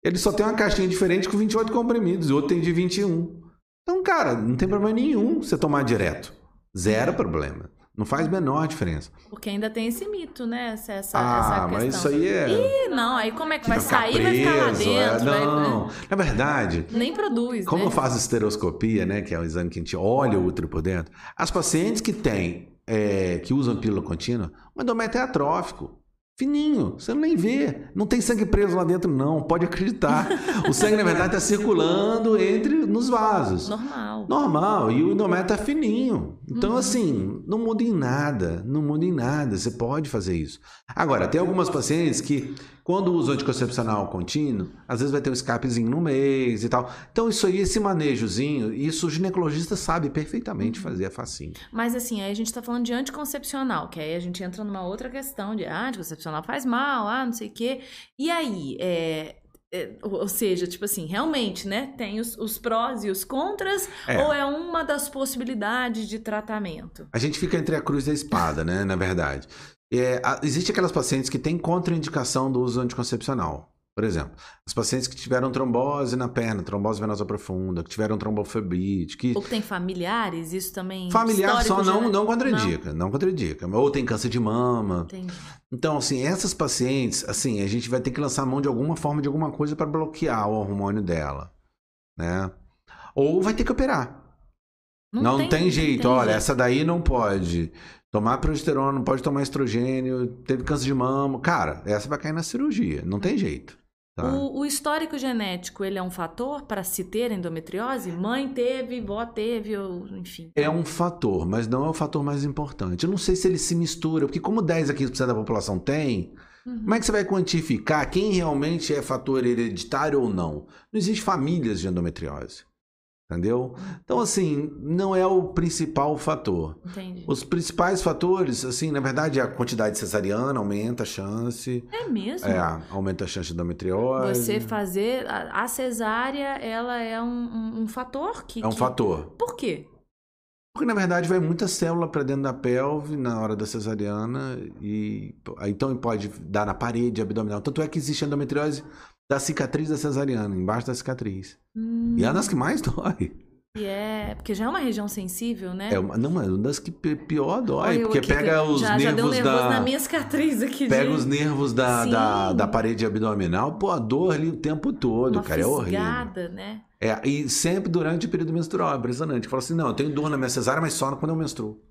Ele só tem uma caixinha diferente com 28 comprimidos, o outro tem de 21. Então, cara, não tem problema nenhum você tomar direto. Zero problema. Não faz menor diferença. Porque ainda tem esse mito, né? Essa, essa, ah, essa mas isso aí é. Ih, não, aí como é que vai sair? Preso, vai ficar lá dentro? É... Não, vai... na verdade. Nem produz. Como né? eu faço esteroscopia, né? Que é o exame que a gente olha o útero por dentro. As pacientes que têm, é, que usam pílula contínua, o endométrio é atrófico. Fininho, você nem vê. Não tem sangue preso lá dentro, não. Pode acreditar. O sangue, na verdade, está circulando entre nos vasos. Normal. Normal. E o endométrio está fininho. Então, uhum. assim, não muda em nada. Não muda em nada. Você pode fazer isso. Agora, tem algumas pacientes que quando usa anticoncepcional contínuo, às vezes vai ter um escapezinho no mês e tal. Então, isso aí, esse manejozinho, isso o ginecologista sabe perfeitamente uhum. fazer, é facinho. Mas assim, aí a gente está falando de anticoncepcional, que aí a gente entra numa outra questão de ah, anticoncepcional faz mal, ah, não sei o quê. E aí, é, é, ou seja, tipo assim, realmente, né? Tem os, os prós e os contras, é. ou é uma das possibilidades de tratamento? A gente fica entre a cruz e a espada, né? Na verdade. É, existe aquelas pacientes que têm contraindicação do uso anticoncepcional. Por exemplo, as pacientes que tiveram trombose na perna, trombose venosa profunda, que tiveram trombofebrite, que... Ou que tem familiares, isso também... Familiar só não, não contraindica, não. não contraindica. Ou tem câncer de mama. Entendi. Então, assim, essas pacientes, assim, a gente vai ter que lançar mão de alguma forma, de alguma coisa para bloquear o hormônio dela, né? Ou vai ter que operar. Não, não tem, tem, jeito, tem olha, jeito. essa daí não pode. Tomar progesterona, não pode tomar estrogênio, teve câncer de mama. Cara, essa vai cair na cirurgia, não tem jeito. Tá? O, o, histórico genético, ele é um fator para se ter endometriose? Mãe teve, vó teve, ou, enfim. É um fator, mas não é o fator mais importante. Eu não sei se ele se mistura, porque como 10 a 15% da população tem, uhum. como é que você vai quantificar quem realmente é fator hereditário ou não? Não existe famílias de endometriose. Entendeu? Então, assim, não é o principal fator. Entendi. Os principais fatores, assim, na verdade, a quantidade cesariana aumenta a chance. É mesmo? É, aumenta a chance de endometriose. Você fazer. A, cesárea, ela é um, um, um fator que. É um que... fator. Por quê? Porque, na verdade, vai muita célula para dentro da pelve na hora da cesariana. E então pode dar na parede abdominal. Tanto é que existe endometriose da cicatriz da cesariana, embaixo da cicatriz. Hum. E é uma das que mais dói. E é, porque já é uma região sensível, né? É uma, não, é uma das que pior dói, porque pega os já, nervos já da... na minha cicatriz aqui. Pega de... os nervos da, da, da, parede abdominal, pô, a dor ali o tempo todo, uma cara, é horrível. né? É, e sempre durante o período menstrual, é impressionante. Fala assim, não, eu tenho dor na minha cesárea, mas só quando eu menstruo.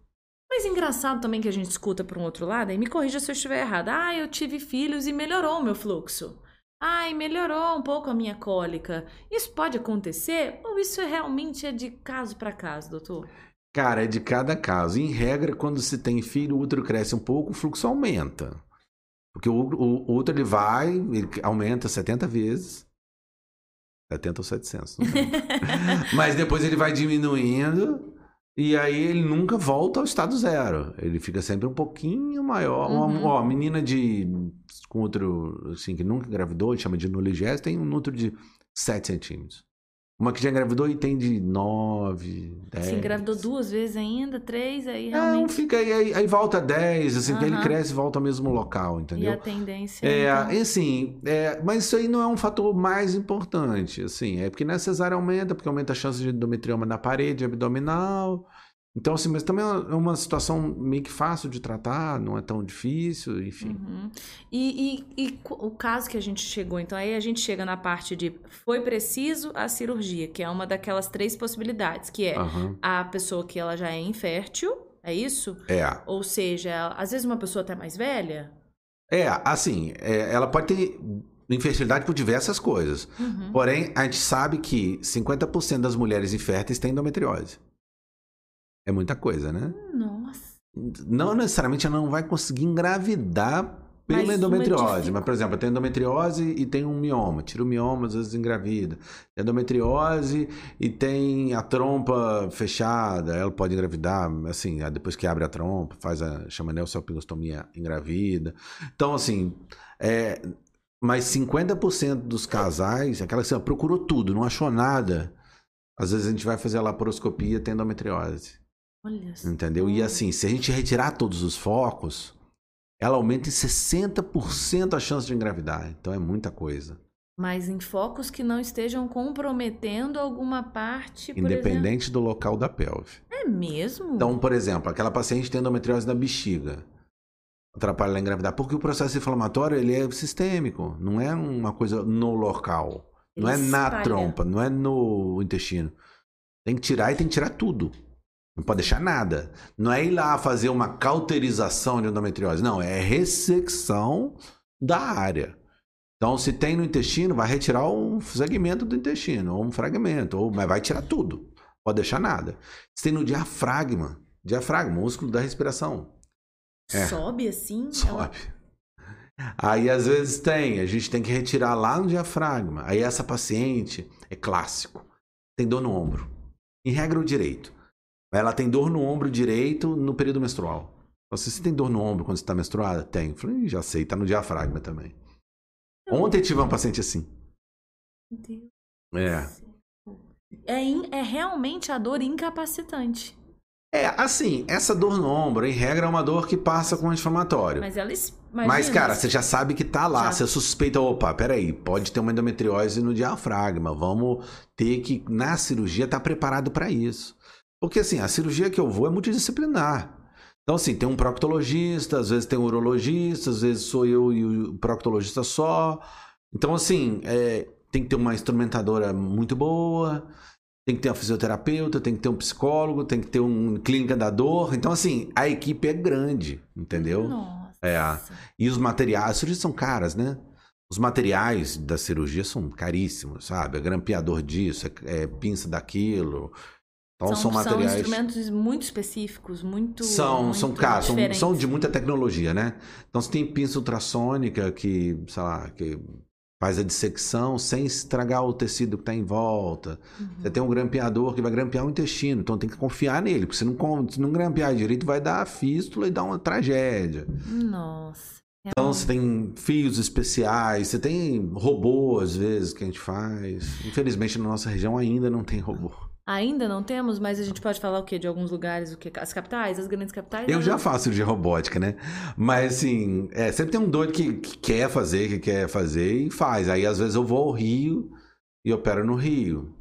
Mas engraçado também que a gente escuta por um outro lado, e me corrija se eu estiver errado. Ah, eu tive filhos e melhorou o meu fluxo. Ai, melhorou um pouco a minha cólica. Isso pode acontecer ou isso realmente é de caso para caso, doutor? Cara, é de cada caso. Em regra, quando se tem filho, o útero cresce um pouco, o fluxo aumenta. Porque o, o, o útero ele vai, ele aumenta 70 vezes. 70 ou 700. <laughs> Mas depois ele vai diminuindo e aí ele nunca volta ao estado zero. Ele fica sempre um pouquinho maior. Uhum. Uma, ó, menina de com outro, assim, que nunca engravidou, chama de nuligese, tem um útero de 7 centímetros. Uma que já engravidou e tem de 9, 10. Se engravidou duas vezes ainda, três, aí realmente... É, fica aí, aí, volta 10, assim, uhum. ele cresce e volta ao mesmo local, entendeu? E a tendência... É, então... assim, é, mas isso aí não é um fator mais importante, assim, é porque na cesárea aumenta, porque aumenta a chance de endometrioma na parede abdominal... Então, assim, mas também é uma situação meio que fácil de tratar, não é tão difícil, enfim. Uhum. E, e, e, o caso que a gente chegou, então, aí a gente chega na parte de foi preciso a cirurgia, que é uma daquelas três possibilidades, que é uhum. a pessoa que ela já é infértil, é isso? É. Ou seja, às vezes uma pessoa até mais velha? É, assim, é, ela pode ter infertilidade por diversas coisas. Uhum. Porém, a gente sabe que 50% das mulheres inférteis têm endometriose. É muita coisa, né? Nossa. Não necessariamente ela não vai conseguir engravidar pela mas endometriose. Mas, por exemplo, tem endometriose e tem um mioma. Tira o mioma, às vezes engravida. Tem endometriose e tem a trompa fechada. Ela pode engravidar, assim, depois que abre a trompa, faz a chama neocelpingostomia engravida. Então, assim, é, mas 50% dos casais, aquela que você procurou tudo, não achou nada. Às vezes a gente vai fazer a laparoscopia tem endometriose. Olha Entendeu? E assim, se a gente retirar todos os focos, ela aumenta em 60% a chance de engravidar. Então é muita coisa. Mas em focos que não estejam comprometendo alguma parte, Independente exemplo. do local da pelve. É mesmo? Então, por exemplo, aquela paciente tem endometriose na bexiga. Atrapalha ela a engravidar. Porque o processo inflamatório ele é sistêmico. Não é uma coisa no local. Ele não é na espalha. trompa, não é no intestino. Tem que tirar e tem que tirar tudo. Não pode deixar nada. Não é ir lá fazer uma cauterização de endometriose. Não, é ressecção da área. Então, se tem no intestino, vai retirar um segmento do intestino, ou um fragmento, ou, mas vai tirar tudo. Não pode deixar nada. Se tem no diafragma, diafragma, músculo da respiração. É. Sobe assim? Ela- <laughs> Sobe. Aí às vezes tem, a gente tem que retirar lá no diafragma. Aí essa paciente é clássico, tem dor no ombro. Em regra o direito. Ela tem dor no ombro direito no período menstrual. Você, você tem dor no ombro quando você está menstruada? Tem. Falei, "Ih, já sei, tá no diafragma também. Ontem tive uma paciente assim. Meu Deus. É. É, in- é realmente a dor incapacitante. É, assim, essa dor no ombro, em regra, é uma dor que passa com anti-inflamatório. Mas ela. es- Mas, imagina, cara, você já sabe que tá lá. Já. Você suspeita, opa, peraí, pode ter uma endometriose no diafragma. Vamos ter que, na cirurgia, estar preparado para isso. Porque, assim, a cirurgia que eu vou é multidisciplinar. Então, assim, tem um proctologista, às vezes tem um urologista, às vezes sou eu e o proctologista só. Então, assim, é, tem que ter uma instrumentadora muito boa, tem que ter um fisioterapeuta, tem que ter um psicólogo, tem que ter um clínica da dor. Então, assim, a equipe é grande, entendeu? Nossa. É. E os materiais, as cirurgias são caras, né? Os materiais da cirurgia são caríssimos, sabe? É grampeador disso, é, é pinça daquilo. Então são, materiais. São instrumentos muito específicos, muito. São, muito são caros, são, são de muita tecnologia, né? Então você tem pinça ultrassônica que, sei lá, que faz a dissecção sem estragar o tecido que está em volta. Uhum. Você tem um grampeador que vai grampear o intestino, então tem que confiar nele, porque se não, se não grampear direito vai dar fístula e dar uma tragédia. Nossa. Então você tem fios especiais, você tem robô às vezes que a gente faz. Infelizmente na nossa região ainda não tem robô. Ainda não temos, mas a gente pode falar o quê? De alguns lugares, o quê? As capitais, as grandes capitais? Eu já faço cirurgia robótica, né? Mas assim, é, sempre tem um doido que, que quer fazer, que quer fazer e faz. Aí às vezes eu vou ao Rio e opero no Rio.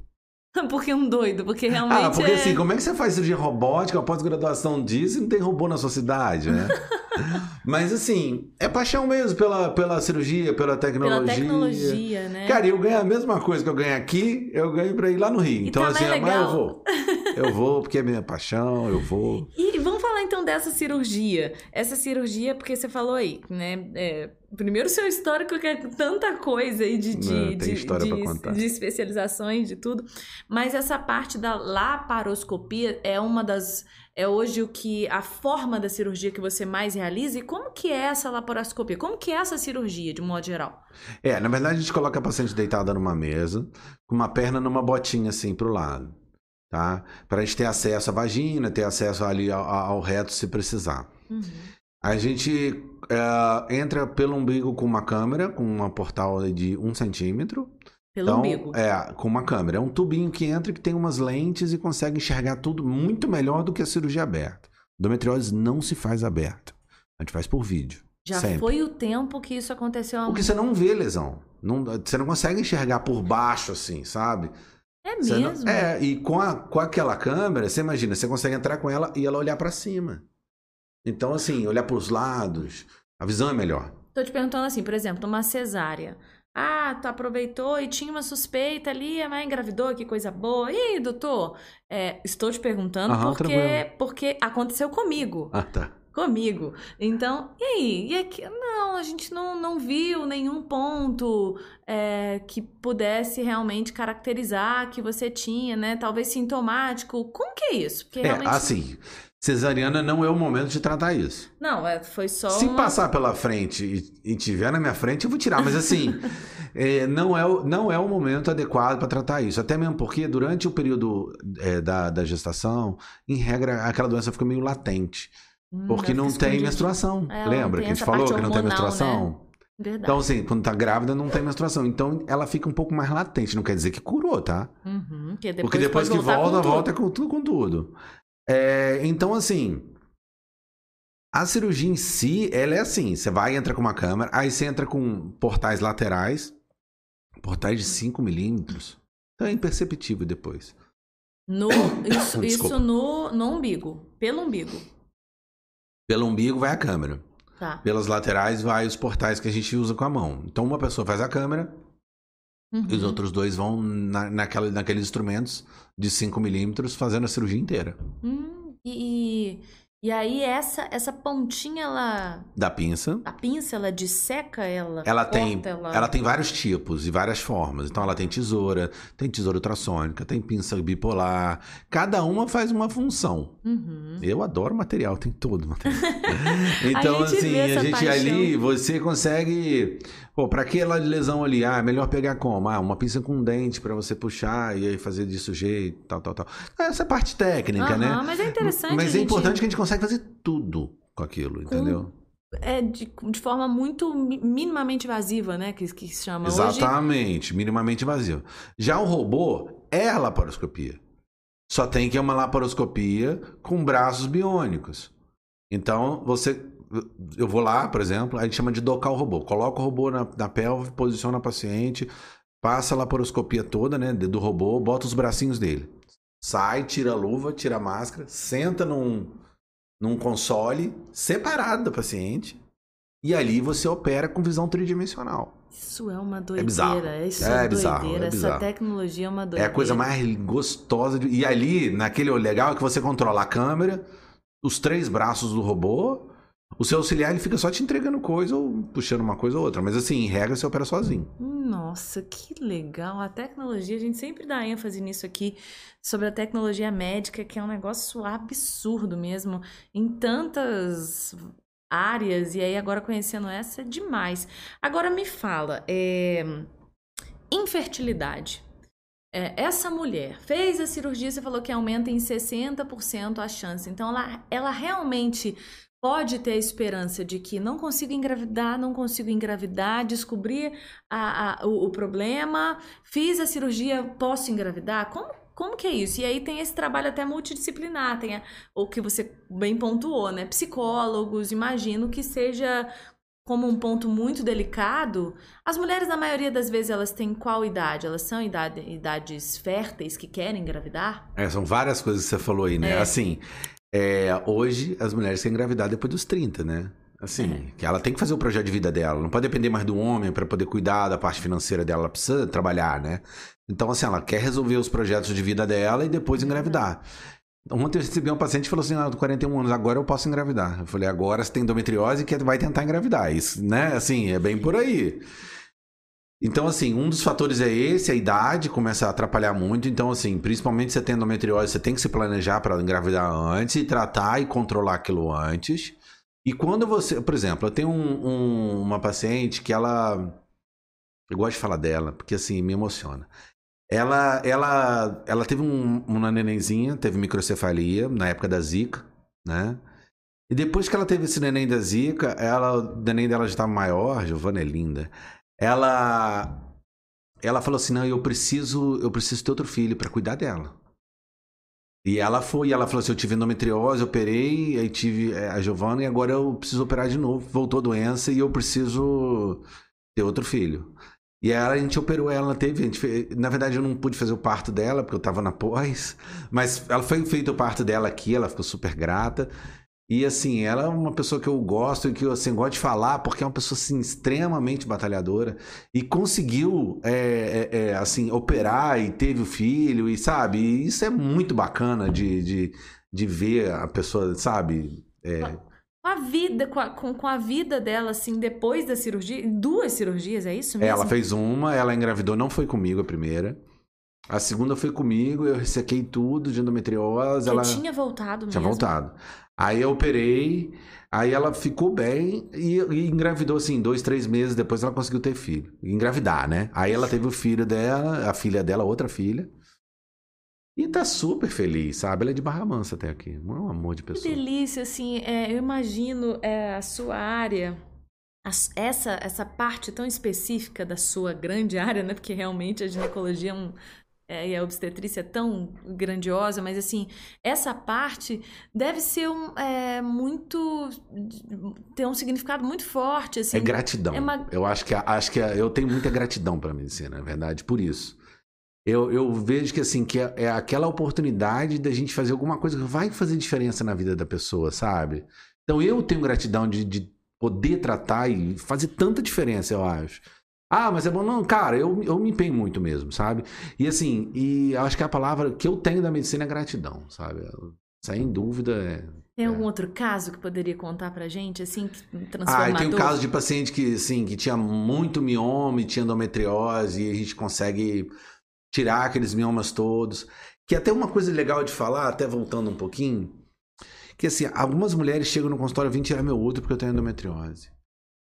<laughs> Porque um doido, porque realmente. Ah, porque é... assim, como é que você faz cirurgia robótica, pós-graduação disso e não tem robô na sua cidade, né? <laughs> Mas assim, é paixão mesmo pela, pela cirurgia, pela tecnologia. Pela tecnologia, né? Cara, eu ganho a mesma coisa que eu ganho aqui, eu ganho pra ir lá no Rio. E então, tá assim, ah, mas eu legal. vou. Eu vou porque é minha paixão, eu vou. E vamos falar então dessa cirurgia. Essa cirurgia, porque você falou aí, né? é, primeiro, seu histórico que é tanta coisa aí de, de, Não, tem de, história de- pra contar. de especializações, de tudo. Mas essa parte da laparoscopia é uma das. É hoje o que. a forma da cirurgia que você mais realiza. E como que é essa laparoscopia? Como que é essa cirurgia, de modo geral? É, na verdade, a gente coloca a paciente deitada numa mesa, com uma perna numa botinha assim pro lado, tá? Pra gente ter acesso à vagina, ter acesso ali ao, ao reto se precisar. Uhum. A gente é, entra pelo umbigo com uma câmera, com uma portal de um centímetro. Pelo então, umbigo. É, com uma câmera. É um tubinho que entra que tem umas lentes e consegue enxergar tudo muito melhor do que a cirurgia aberta. Endometriose não se faz aberta. A gente faz por vídeo. Já sempre. foi o tempo que isso aconteceu Porque você não vê lesão. Não, você não consegue enxergar por baixo, assim, sabe? É Você não- mesmo? é, e com, a, com aquela câmera, você imagina, você consegue entrar com ela e ela olhar pra cima. Então, assim, olhar pros lados, a visão é melhor. Tô te perguntando assim, por exemplo, uma cesárea. Ah, tu aproveitou e tinha uma suspeita ali, mas engravidou, que coisa boa. E aí, doutor? É, estou te perguntando Aham, porque, tranquilo. porque aconteceu comigo. Ah, tá. Comigo. Então, e aí? E aqui? Não, a gente não, não viu nenhum ponto é, que pudesse realmente caracterizar que você tinha, né? Talvez sintomático. Como que é isso? Porque É, realmente. assim, cesariana não é o momento de tratar isso. Não, é, foi só. Se uma... passar pela frente e, e tiver na minha frente, eu vou tirar. Mas assim, <laughs> é, não, é, o- não é o momento adequado para tratar isso. Até mesmo porque durante o período é, da, da gestação, em regra, aquela doença fica meio latente. Hum, Porque ela não tem menstruação. É, Lembra que a gente falou parte que não tem hormonal, menstruação? Verdade. Então, assim, quando tá grávida, não tem menstruação. Então, ela fica um pouco mais latente. Não quer dizer que curou, tá? Uhum, porque depois, Porque depois que com volta, volta com tudo, com tudo. É, então, assim, a cirurgia em si, ela é assim: você vai, entra com uma câmera, aí você entra com portais laterais, Portais de 5 milímetros. Então é imperceptível depois. No, <coughs> isso isso no, no umbigo. Pelo umbigo. Pelo umbigo vai a câmera. Tá. Pelas laterais vai os portais que a gente usa com a mão. Então uma pessoa faz a câmera Uhum. e os outros dois vão na, naquela, naqueles instrumentos de 5 milímetros fazendo a cirurgia inteira. Hum, e, e aí essa, essa pontinha, ela... Da pinça. A pinça, ela disseca, ela Ela tem, corta, ela... ela tem vários tipos e várias formas. Então ela tem tesoura, tem tesoura ultrassônica, tem pinça bipolar. Cada uma faz uma função. Uhum. Eu adoro material, tem todo material. <laughs> então, A assim, a gente paixão. ali, você consegue. Pô, pra aquela lesão ali, ah, melhor pegar como? Ah, uma pinça com um dente pra você puxar e aí fazer disso jeito, tal, tal, tal. Essa é a parte técnica, Aham, né? Mas é interessante Mas é gente- importante que a gente consegue fazer tudo com aquilo, entendeu? É de, de forma muito mi- minimamente invasiva, né? Que, que se chama hoje. Exatamente, minimamente vazio. Já o robô é a laparoscopia. Só tem que é uma laparoscopia com braços biônicos. Então, você. Eu vou lá, por exemplo, a gente chama de docar o robô. Coloca o robô na, na pelve, posiciona o paciente, passa a laparoscopia toda, né, do robô, bota os bracinhos dele. Sai, tira a luva, tira a máscara, senta num, num console separado do paciente. E ali você opera com visão tridimensional. Isso é uma doideira. bizarro. Isso É é, bizarro, doideira. é Essa bizarro. tecnologia é uma É doideira. a coisa mais gostosa. de- E ali, naquele legal, é que você controla a câmera, os três braços do robô. O seu auxiliar ele fica só te entregando coisa ou puxando uma coisa ou outra. Mas assim, em regra, você opera sozinho. Nossa, que legal. A tecnologia, a gente sempre dá ênfase nisso aqui, sobre a tecnologia médica, que é um negócio absurdo mesmo, em tantas áreas, e aí agora conhecendo essa é demais. Agora me fala, é... infertilidade. É, essa mulher fez a cirurgia, você falou que aumenta em 60% a chance. Então, ela, ela realmente pode ter a esperança de que não consigo engravidar, não consigo engravidar, descobrir a- a- o, o problema, fiz a cirurgia, posso engravidar? Como, como que é isso? E aí tem esse trabalho até multidisciplinar, tem a- o que você bem pontuou, né? Psicólogos, imagino que seja como um ponto muito delicado. As mulheres, na maioria das vezes, elas têm qual idade? Elas são idade- idades férteis que querem engravidar? É, são várias coisas que você falou aí, né? É. Assim, é, hoje as mulheres querem engravidar depois dos 30, né? Assim, É. que ela tem que fazer o projeto de vida dela. Não pode depender mais do homem para poder cuidar da parte financeira dela. Ela precisa trabalhar, né? Então, assim, ela quer resolver os projetos de vida dela e depois engravidar. Ontem eu recebi um paciente que falou assim: ah, eu tô 41 anos, agora eu posso engravidar. Eu falei, agora você tem endometriose que vai tentar engravidar. Isso, né? Assim, é bem por aí. Então, assim, um dos fatores é esse, a idade começa a atrapalhar muito. Então, assim, principalmente se você tem endometriose, você tem que se planejar para engravidar antes e tratar e controlar aquilo antes. E quando você, por exemplo, eu tenho um- um- uma paciente que ela. Eu gosto de falar dela, porque assim, me emociona. Ela, ela, ela teve um- uma nenenzinha, teve microcefalia na época da Zika, né? E depois que ela teve esse neném da Zika, ela, o neném dela já estava maior, Giovana é linda. Ela, ela falou assim, não, eu preciso, eu preciso ter outro filho para cuidar dela. E ela foi, ela falou assim, eu tive endometriose, operei, aí tive é, a Giovana e agora eu preciso operar de novo. Voltou a doença e eu preciso ter outro filho. E aí a gente operou ela, teve, fez- na verdade eu não pude fazer o parto dela, porque eu tava na pós, mas ela foi feito o parto dela aqui, ela ficou super grata. E assim, ela é uma pessoa que eu gosto e que eu assim, gosto de falar, porque é uma pessoa assim, extremamente batalhadora e conseguiu é, é, é, assim, operar e teve o filho, e sabe, e isso é muito bacana de, de, de ver a pessoa, sabe? É, Com a vida, com a, com, com a vida dela, assim, depois da cirurgia, duas cirurgias, é isso mesmo? Ela fez uma, ela engravidou, não foi comigo a primeira. A segunda foi comigo, eu ressequei tudo de endometriose. Que ela tinha voltado tinha mesmo. voltado. Aí eu operei, aí ela ficou bem e, e engravidou assim, dois, três meses depois ela conseguiu ter filho. Engravidar, né? Aí ela teve o filho dela, a filha dela, outra filha. E tá super feliz, sabe? Ela é de Barra Mansa até aqui. É um amor de Que pessoa. delícia, assim, é, eu imagino é, a sua área, essa, essa parte tão específica da sua grande área, né? Porque realmente a ginecologia é um, é, e a obstetrícia é tão grandiosa, mas assim, essa parte deve ser um, é, muito. ter um significado muito forte. Assim, é gratidão. É uma... Eu acho que, acho que eu tenho muita gratidão para a medicina, na verdade, por isso. Eu, eu vejo que assim, que é, é aquela oportunidade da gente fazer alguma coisa que vai fazer diferença na vida da pessoa, sabe? Então eu tenho gratidão de, de poder tratar e fazer tanta diferença, eu acho. Ah, mas é bom. Não, cara, eu, eu me empenho muito mesmo, sabe? E assim, e acho que a palavra que eu tenho da medicina é gratidão, sabe? Sem dúvida é. Tem algum é. outro caso que poderia contar pra gente, assim, transformador? Ah, tem um caso de paciente que, assim, que tinha muito mioma, tinha endometriose, e a gente consegue tirar aqueles miomas todos. Que é até uma coisa legal de falar, até voltando um pouquinho, que assim, algumas mulheres chegam no consultório e vêm tirar meu útero porque eu tenho endometriose.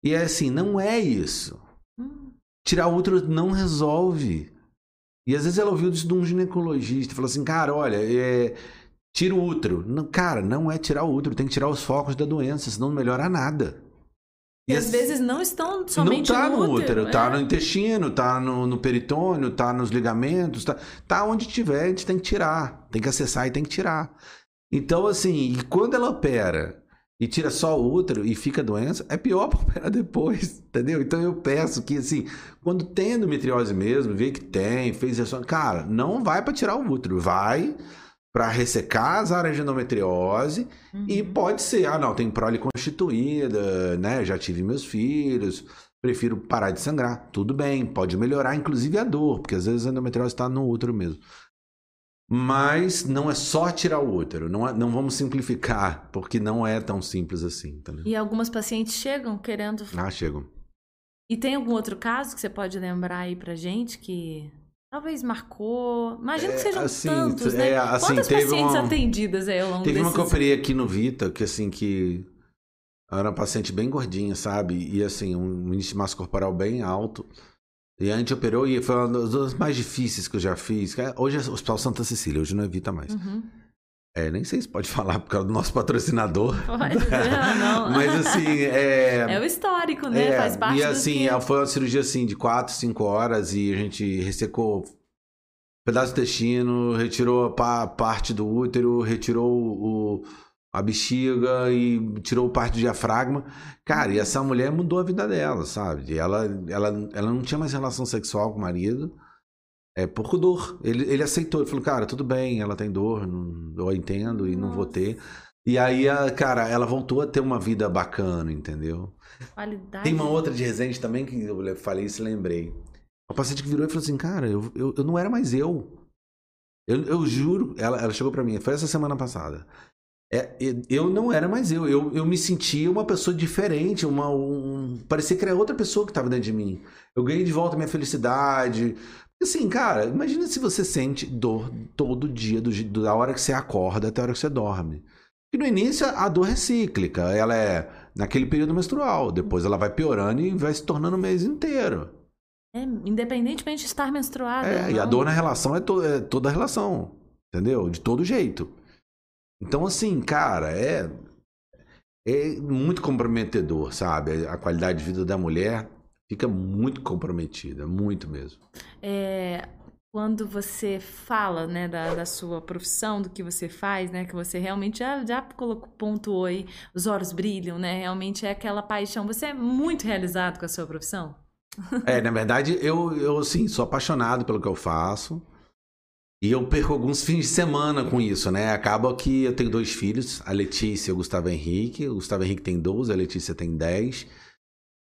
E é assim, não é isso. Tirar útero não resolve. E às vezes ela ouviu isso de um ginecologista, falou assim, cara, olha, é, tira o útero. Não, cara, não é tirar o útero, tem que tirar os focos da doença, senão não melhora nada. E, e às vezes não estão somente não tá no, no útero, útero tá é. no intestino, tá no, no, peritônio, tá nos ligamentos, tá, tá onde tiver, a gente tem que tirar, tem que acessar e tem que tirar. Então, assim, e quando ela opera e tira só o útero e fica doença, é pior <laughs> para operar depois, entendeu? Então eu peço que, assim, quando tem endometriose mesmo, vê que tem, fez isso, cara, não vai para tirar o útero, vai para ressecar as áreas de endometriose uhum. e pode ser, ah, não, tem prole constituída, né? Já tive meus filhos, prefiro parar de sangrar. Tudo bem, pode melhorar inclusive a dor, porque às vezes a endometriose está no útero mesmo. Mas não é só tirar o útero, não, é, não vamos simplificar, porque não é tão simples assim. Tá e algumas pacientes chegam querendo. Ah, chegam. E tem algum outro caso que você pode lembrar aí pra gente que talvez marcou? Imagino é, que sejam assim, tantos, né? É, assim, Quantas pacientes uma... atendidas aí ao longo Teve desses... uma que eu operei aqui no Vita, que assim, que era uma paciente bem gordinha, sabe? E assim, um índice de massa corporal bem alto. E a gente operou e foi uma das mais difíceis que eu já fiz. É, hoje é o Hospital Santa Cecília, hoje não evita mais. Uhum. É, nem sei se pode <laughs> falar por causa do nosso patrocinador. Pode, não, não. <laughs> Mas assim, é... <laughs> É o histórico, né? É, Faz parte E assim, que... foi uma cirurgia assim de 4, 5 horas e a gente ressecou pedaço do intestino, retirou a parte do útero, retirou o a bexiga e tirou parte do diafragma. Cara, e essa mulher mudou a vida dela, sabe? Ela, ela, ela não tinha mais relação sexual com o marido. É por dor. Ele, ele aceitou, ele falou, cara, tudo bem, ela tem dor, não, eu entendo e Nossa. não vou ter. E aí, a, cara, ela voltou a ter uma vida bacana, entendeu? Qualidade. Tem uma outra de Resende também que eu falei isso e lembrei. O paciente que virou e falou assim, cara, eu, eu, eu não era mais eu. Eu, eu juro, ela, ela chegou para mim, foi essa semana passada. É, eu não era mais eu. eu. Eu me sentia uma pessoa diferente, uma, um, parecia que era outra pessoa que estava dentro de mim. Eu ganhei de volta minha felicidade. Assim, cara, imagina se você sente dor todo dia, do, da hora que você acorda até a hora que você dorme. E no início a dor é cíclica, ela é naquele período menstrual, depois ela vai piorando e vai se tornando o mês inteiro. É, independentemente de estar menstruada. É, e a dor na relação é, to, é toda a relação, entendeu? De todo jeito. Então, assim, cara, é, é muito comprometedor, sabe? A qualidade de vida da mulher fica muito comprometida, muito mesmo. É, quando você fala, né, da, da, sua profissão, do que você faz, né, que você realmente já, já colocou, pontuou aí, os olhos brilham, né, realmente é aquela paixão. Você é muito realizado com a sua profissão? É, na verdade, eu, eu, sim, sou apaixonado pelo que eu faço. E eu perco alguns fins de semana com isso, né? Acaba que eu tenho dois filhos, a Letícia e o Gustavo Henrique. O Gustavo Henrique tem 12, a Letícia tem 10.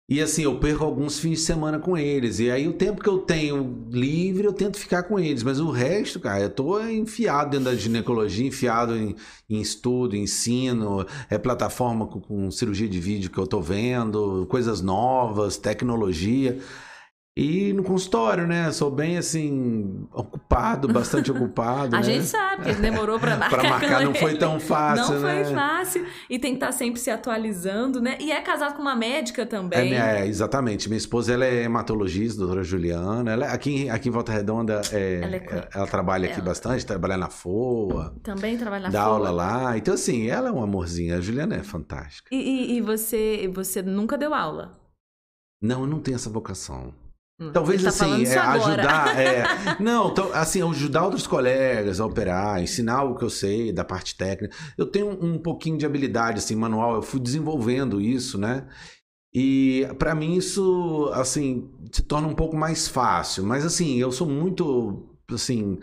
E assim, eu perco alguns fins de semana com eles. E aí o tempo que eu tenho livre, eu tento ficar com eles. Mas o resto, cara, eu tô enfiado dentro da ginecologia, enfiado em, em estudo, ensino, é plataforma com, com cirurgia de vídeo que eu tô vendo, coisas novas, tecnologia. E no consultório, né? Sou bem assim, ocupado, bastante ocupado. <laughs> a né? gente sabe que demorou para <laughs> marcar. para marcar não foi tão fácil, não né? Foi fácil. E tem que estar sempre se atualizando, né? E é casado com uma médica também. É, é exatamente. Minha esposa ela é hematologista, doutora Juliana. Ela, é, aqui, aqui em Volta Redonda, é, ela, é, ela, trabalha aqui bastante, trabalha na FOA. Também trabalha na dá FOA. Dá aula lá. Então, assim, ela é um amorzinho. A Juliana é fantástica. E, e, e você, você nunca deu aula? Não, eu não tenho essa vocação. Hum, Talvez tá assim, é, ajudar. <laughs> é, não, então, assim, ajudar outros colegas a operar, ensinar o que eu sei da parte técnica. Eu tenho um, um pouquinho de habilidade, assim, manual, eu fui desenvolvendo isso, né? E para mim isso, assim, se torna um pouco mais fácil. Mas, assim, eu sou muito, assim.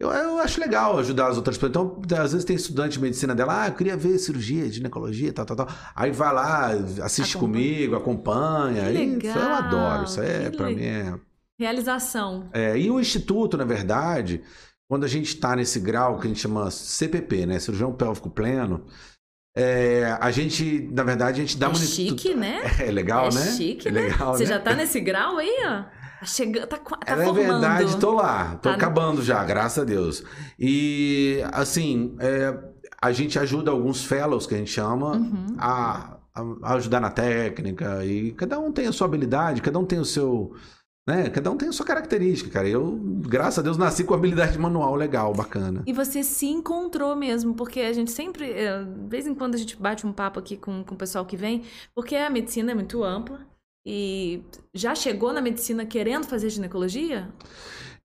Eu, eu acho legal ajudar as outras pessoas. Então, às vezes tem estudante de medicina dela, ah, eu queria ver cirurgia, ginecologia, tal, tal, tal. Aí vai lá, assiste Acompanha. comigo, acompanha. Isso eu adoro. Isso é, para mim, é. Realização. É, e o Instituto, na verdade, quando a gente está nesse grau que a gente chama CPP, né? Cirurgião Pélvico Pleno, é, a gente, na verdade, a gente dá é monitor- chique, né? <laughs> É legal, é né? chique, é né? legal, Você né? já tá nesse grau aí, ó? Tá chegando, tá, tá É formando. verdade, tô lá, tô Tá no- acabando já, graças a Deus. E, assim, é, a gente ajuda alguns fellows, que a gente chama, Uhum. a, a ajudar na técnica, e cada um tem a sua habilidade, cada um tem o seu. Né? Cada um tem a sua característica, cara. Eu, graças a Deus, nasci com habilidade manual legal, bacana. E você se encontrou mesmo, porque a gente sempre, eh, de vez em quando a gente bate um papo aqui com, com o pessoal que vem, porque a medicina é muito ampla. E já chegou na medicina querendo fazer ginecologia?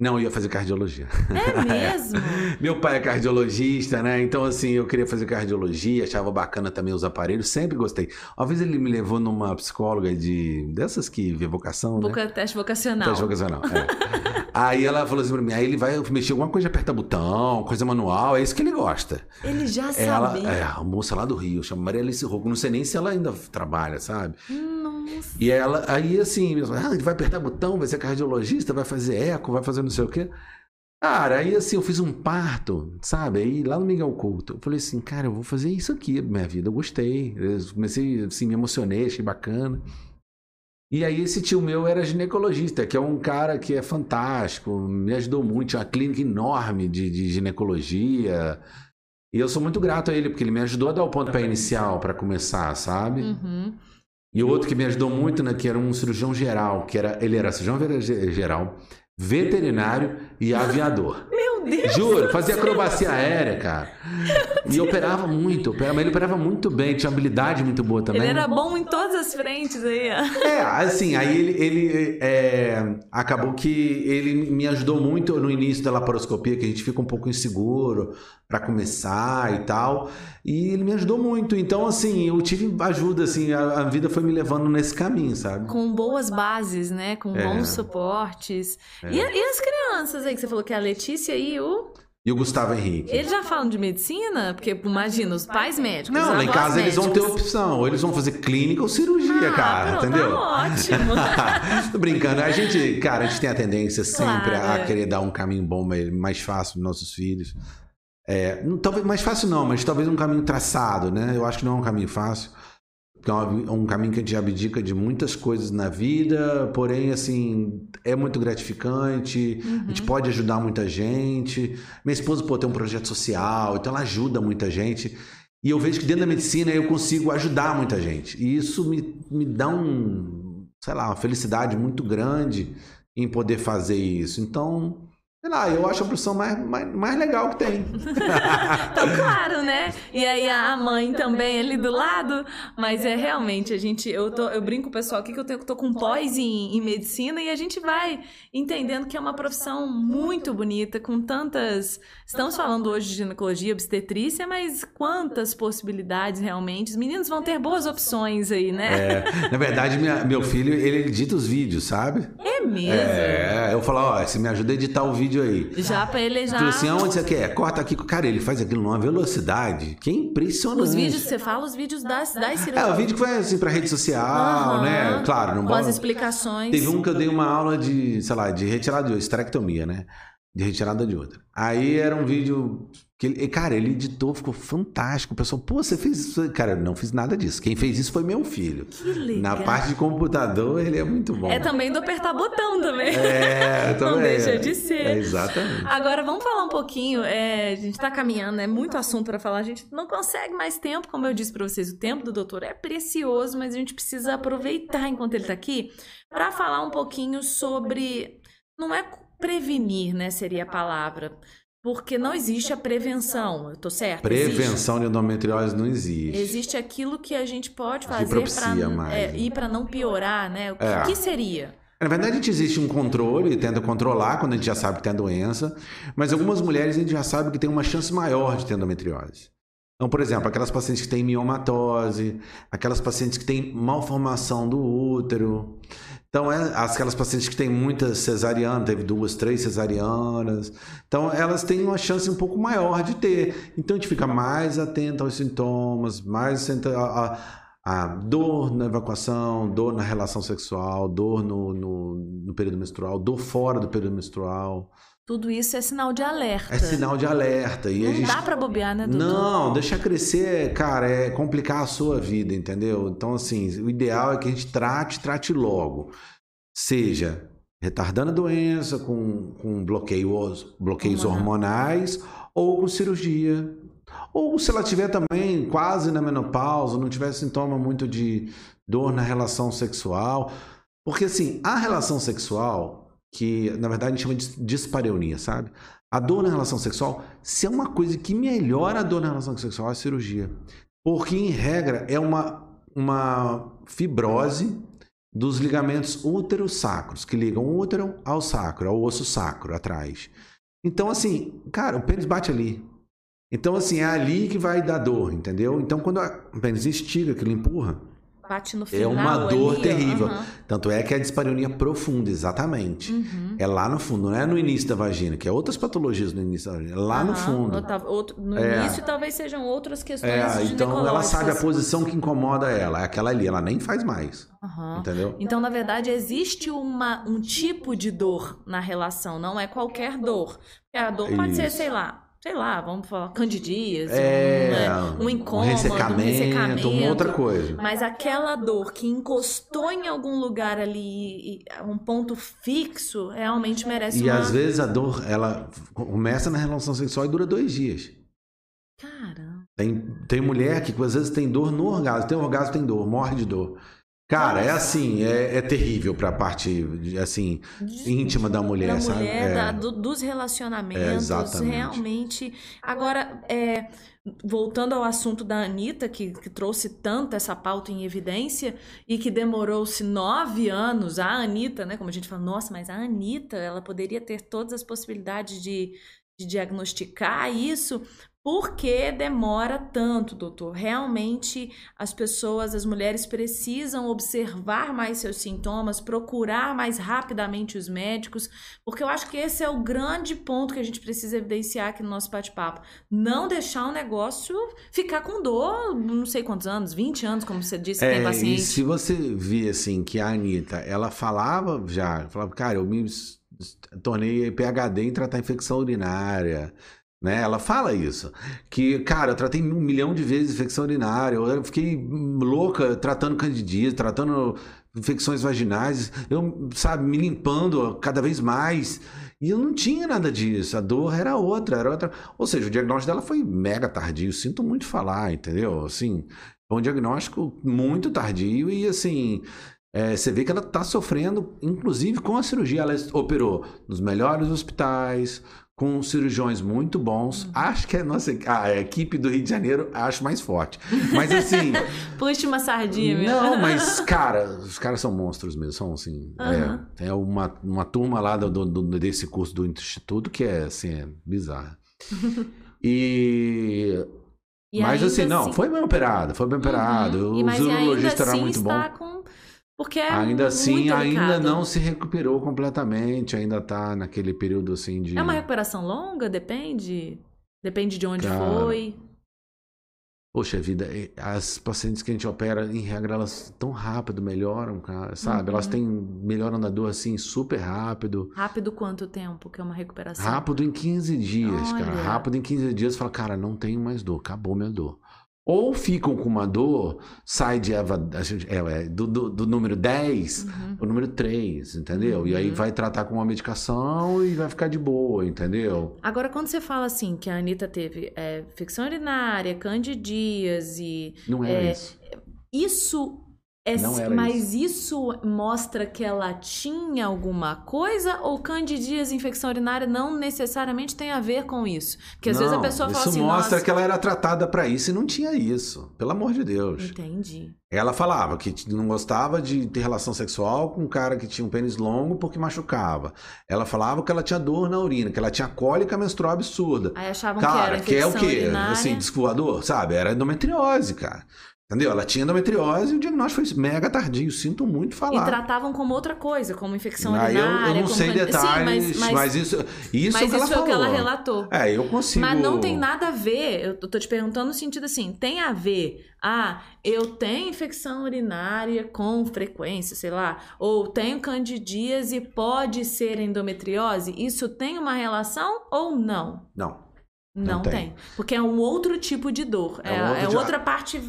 Não, eu ia fazer cardiologia. É mesmo? <laughs> Meu pai é cardiologista, né? Então, assim, eu queria fazer cardiologia, achava bacana também os aparelhos, sempre gostei. Uma vez ele me levou numa psicóloga de. dessas que vê vocação, né? Teste vocacional. Teste vocacional, é. <laughs> Aí ela falou assim pra mim, aí ele vai mexer alguma coisa, aperta botão, coisa manual, é isso que ele gosta. Ele já Ela, sabia. é, a moça lá do Rio, chama Maria Alice Rocco, não sei nem se ela ainda trabalha, sabe? Nossa. E ela, aí assim, ah, ele vai apertar botão, vai ser cardiologista, vai fazer eco, vai fazer não sei o quê. Cara, aí assim, eu fiz um parto, sabe? Aí lá no Miguel Couto, eu falei assim, cara, eu vou fazer isso aqui minha vida, eu gostei. Eu comecei, assim, me emocionei, achei bacana. E aí esse tio meu era ginecologista, que é um cara que é fantástico, me ajudou muito, tinha uma clínica enorme de, de ginecologia. E eu sou muito grato a ele, porque ele me ajudou a dar o pontapé inicial para começar, sabe? Uhum. E o outro que me ajudou muito, né, que era um cirurgião geral, que era, ele era cirurgião geral, veterinário e aviador. Meu Deus! Juro, fazia acrobacia aérea, cara. E operava muito, operava, mas ele operava muito bem, tinha habilidade muito boa também. Ele era bom em todas as frentes aí. É, assim, aí ele, ele, é, acabou que ele me ajudou muito no início da laparoscopia, que a gente fica um pouco inseguro para começar e tal. E ele me ajudou muito. Então, assim, eu tive ajuda, assim, a, a vida foi me levando nesse caminho, sabe? Com boas bases, né? Com É. bons suportes. E, e as crianças aí que você falou que é a Letícia e o. E o Gustavo Henrique. Eles já falam de medicina? Porque imagina, os pais médicos. Não, lá em casa eles vão ter médicos. opção. Ou eles vão fazer clínica ou cirurgia, Ah, cara, pronto, entendeu? Tá ótimo. <laughs> Tô brincando. A gente, cara, a gente tem a tendência sempre Claro, a querer dar um caminho bom, mais fácil para nossos filhos. É, talvez mais fácil não, mas talvez um caminho traçado, né? Eu acho que não é um caminho fácil. É um caminho que a gente abdica de muitas coisas na vida, porém, assim, é muito gratificante, a Uhum. gente pode ajudar muita gente. Minha esposa, pô, tem um projeto social, então ela ajuda muita gente. E eu vejo que dentro da medicina eu consigo ajudar muita gente. E isso me, me dá um, sei lá, uma felicidade muito grande em poder fazer isso. Então, sei lá, eu acho a profissão mais, mais, mais legal que tem. <laughs> Então, claro, né? E aí a mãe também ali do lado. Mas é realmente, a gente. Eu, tô, eu brinco com o pessoal aqui que eu tenho, tô com pós em, em medicina e a gente vai entendendo que é uma profissão muito bonita, com tantas. Estamos falando hoje de ginecologia, obstetrícia, mas quantas possibilidades realmente. Os meninos vão ter boas opções aí, né? É, na verdade, minha- meu filho, ele edita os vídeos, sabe? É, mesmo. É, eu falo, ó, você me ajuda a editar o vídeo aí. Já pra ele já. Falei assim, aonde você quer? Corta aqui. Cara, ele faz aquilo numa velocidade que é impressionante. Os vídeos que você fala, os vídeos das, das É, cirurgias. o vídeo que vai assim pra rede social, Aham. né? Claro, não Com as explicações. Teve um que eu dei uma aula de, sei lá, de retirada de esterectomia, né? De retirada de outra. Aí era um vídeo que ele, cara, ele editou, ficou fantástico. O pessoal, pô, você fez isso? Cara, eu não fiz nada disso. Quem fez isso foi meu filho. Que legal. Na parte de computador, ele é muito bom. É também do apertar botão também. É, <laughs> Não também. deixa de ser. É, exatamente. Agora vamos falar um pouquinho. é, a gente tá caminhando, é muito assunto para falar. A gente não consegue mais tempo, como eu disse para vocês. O tempo do doutor é precioso, mas a gente precisa aproveitar enquanto ele tá aqui para falar um pouquinho sobre. Não é prevenir, né? Seria a palavra. Porque não existe a prevenção, eu tô certo? Prevenção de endometriose não existe. Existe aquilo que a gente pode fazer para mais, né? ir para não piorar, né? O que, É. que seria? Na verdade, a gente existe um controle, tenta controlar quando a gente já sabe que tem a doença, mas algumas mulheres a gente já sabe que tem uma chance maior de ter endometriose. Então, por exemplo, aquelas pacientes que têm miomatose, aquelas pacientes que têm malformação do útero. Então, é, aquelas pacientes que têm muitas cesarianas, teve duas, três cesarianas. Então, elas têm uma chance um pouco maior de ter. Então, a gente fica mais atento aos sintomas, mais atento a, a, a dor na evacuação, dor na relação sexual, dor no, no, no período menstrual, dor fora do período menstrual. Tudo isso é sinal de alerta. É sinal de alerta. E Não gente... dá pra bobear, né, doutor? Não, deixar crescer, cara, é complicar a sua vida, entendeu? Então, assim, o ideal é que a gente trate, trate logo. Seja retardando a doença, com, com bloqueios, bloqueios hormonais, ou com cirurgia. Ou se ela tiver também quase na menopausa, não tiver sintoma muito de dor na relação sexual. Porque, assim, a relação sexual que na verdade a gente chama de dispareunia, sabe? A dor na relação sexual, se é uma coisa que melhora a dor na relação sexual, é a cirurgia. Porque, em regra, é uma, uma fibrose dos ligamentos útero-sacros, que ligam o útero ao sacro, ao osso sacro, atrás. Então, assim, cara, o pênis bate ali. Então, assim, é ali que vai dar dor, entendeu? Então, quando o pênis estiga, que ele empurra, Bate no final é uma dor ali, terrível. Tanto é que é a dispareunia profunda, exatamente. Uhum. É lá no fundo, não é no início da vagina, que é outras patologias no início da vagina. É lá no fundo. Outro- no É. início talvez sejam outras questões É, então ela sabe a posição que incomoda ela. É aquela ali, ela nem faz mais. Entendeu? Então, na verdade, existe uma, um tipo de dor na relação, não é qualquer dor. Porque a dor pode ser, Isso. sei lá, sei lá, vamos falar, candidíase, É, um, um incômodo, ressecamento, um ressecamento. uma outra coisa. Mas aquela dor que encostou em algum lugar ali, e- um ponto fixo, realmente merece E uma... às vezes a dor, ela começa na relação sexual e dura dois dias. Caramba. Tem, tem mulher que às vezes tem dor no orgasmo. Tem orgasmo, tem dor, morre de dor. Cara, é assim, é, é terrível pra parte, assim, íntima da mulher, da sabe? mulher, É. da- do- dos relacionamentos, É, exatamente. realmente. Agora, é, voltando ao assunto da Anitta, que, que trouxe tanto essa pauta em evidência e que demorou-se nove anos, a Anitta, né? Como a gente fala, nossa, mas a Anitta, ela poderia ter todas as possibilidades de, de diagnosticar isso. Por que demora tanto, doutor? Realmente as pessoas, as mulheres precisam observar mais seus sintomas, procurar mais rapidamente os médicos, porque eu acho que esse é o grande ponto que a gente precisa evidenciar aqui no nosso bate-papo. Não deixar o negócio ficar com dor, não sei quantos anos, 20 anos, como você disse, que tem É, e paciente. se você vê assim que a Anitta, ela falava já, falava, cara, eu me tornei PhD em tratar infecção urinária, né? Ela fala isso, que, cara, eu tratei um milhão de vezes infecção urinária, eu fiquei louca tratando candidíase, tratando infecções vaginais, eu, sabe, me limpando cada vez mais. E eu não tinha nada disso, a dor era outra, era outra. Ou seja, o diagnóstico dela foi mega tardio, sinto muito falar, entendeu? Assim, foi um diagnóstico muito tardio e assim, é, você vê que ela está sofrendo, inclusive com a cirurgia. Ela operou nos melhores hospitais, com cirurgiões muito bons. Uhum. Acho que a nossa a equipe do Rio de Janeiro acho mais forte. Mas assim, <laughs> Puxa uma sardinha, meu. não, <laughs> mas cara, os caras são monstros mesmo, são assim. Aham. É, tem uma, uma turma lá do, do- desse curso do instituto que é assim, é bizarra. <laughs> E E mas assim, não, foi bem operado, foi bem operado. Uhum. O mas e ainda urologista era assim muito bom. com... Porque é Ainda assim, ainda não se recuperou completamente, ainda tá naquele período assim de. É uma recuperação longa? Depende? Depende de onde Cara, foi. Poxa vida, as pacientes que a gente opera, em regra, elas tão rápido melhoram, cara, sabe? Uhum. Elas têm melhoram da dor assim super rápido. Rápido quanto tempo que é uma recuperação? Rápido em 15 dias, cara. Olha. Rápido em 15 dias, fala, cara, não tenho mais dor, acabou minha dor. Ou ficam com uma dor, sai de Eva, é, é, do, do, do número 10 Uhum. o número 3, entendeu? E aí Uhum. vai tratar com uma medicação e vai ficar de boa, entendeu? Agora, quando você fala assim, que a Anitta teve é, infecção urinária, candidíase, Não É, isso. isso É, Não mas isso. mostra que ela tinha alguma coisa ou candidíase, infecção urinária, não necessariamente tem a ver com isso? Porque às vezes a Não, pessoa fala isso assim, mostra nossa... que ela era tratada pra isso e não tinha isso. Pelo amor de Deus. Entendi. Ela falava que não gostava de ter relação sexual com um cara que tinha um pênis longo porque machucava. Ela falava que ela tinha dor na urina, que ela tinha cólica menstrual absurda. Aí achavam que era Cara, que é o infecção quê? urinária. Assim, disco voador, sabe? Era endometriose, cara. Entendeu? Ela tinha endometriose e o diagnóstico foi mega tardio. Sinto muito E falar. tratavam como outra coisa, como infecção Aí eu, urinária. eu não como sei detalhes, Sim, mas, mas, mas, isso, isso, mas é o que ela isso é o que ela relatou. É, eu consigo. Mas não tem nada a ver, eu tô te perguntando no sentido assim, tem a ver, ah, eu tenho infecção urinária com frequência, sei lá, ou tenho candidíase e pode ser endometriose? Isso tem uma relação ou não? Não. Não, Não tem. tem. Porque é um outro tipo de dor. É É, outro é outra parte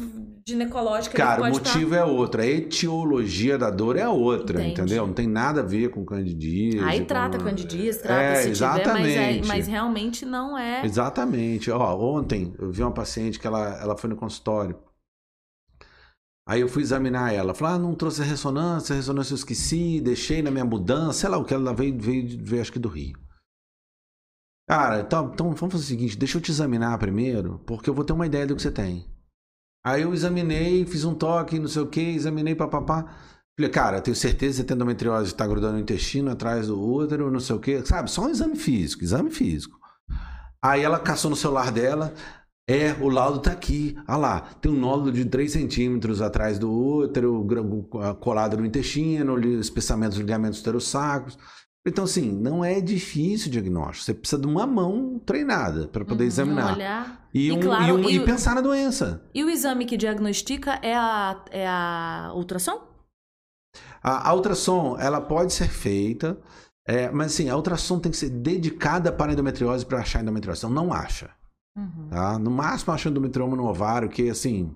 ginecológica Cara, o motivo é outro. A etiologia da dor é outra, Entendi. entendeu? Não tem nada a ver com candidíase. Aí com- trata candidíase, trata É, se tiver, mas, é, exatamente. mas realmente não é. Exatamente. Ó, ontem eu vi uma paciente que ela, ela foi no consultório. Aí eu fui examinar ela. Falei, ah, não trouxe a ressonância, a ressonância eu esqueci, deixei na minha mudança, sei lá o que. Ela veio, veio, veio acho que do Rio. Cara, então, então vamos fazer o seguinte, deixa eu te examinar primeiro, porque eu vou ter uma ideia do que você tem. Aí eu examinei, fiz um toque, não sei o que, examinei, papapá. Falei, cara, tenho certeza que você tem endometriose, tá grudando no intestino, atrás do útero, não sei o que. Sabe, só um exame físico, exame físico. Aí ela caçou no celular dela, é, o laudo tá aqui. Ah lá, tem um nódulo de 3 centímetros atrás do útero, colado no intestino, espessamento dos ligamentos uterossacros. Então, assim, não é difícil o diagnóstico. Você precisa de uma mão treinada para poder Uhum, examinar. olhar. E, E um- claro, e um- e e o- pensar na doença. E o exame que diagnostica é a, é a ultrassom? A, a ultrassom, ela pode ser feita, é, mas assim, a ultrassom tem que ser dedicada para a endometriose para achar endometriose. Então, não acha. Uhum. Tá? No máximo, acha endometrioma no ovário, que assim,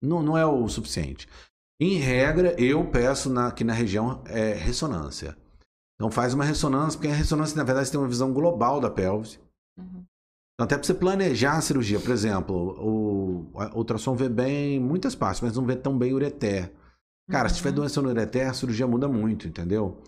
não, não é o suficiente. Em regra, eu peço na, aqui na região é, ressonância. Então faz uma ressonância, porque a ressonância, na verdade, tem uma visão global da pelve. Uhum. Então, até para você planejar a cirurgia, por exemplo, o, o ultrassom vê bem muitas partes, mas não vê tão bem o ureter. Cara, se tiver Uhum. doença no ureter, a cirurgia muda muito, entendeu?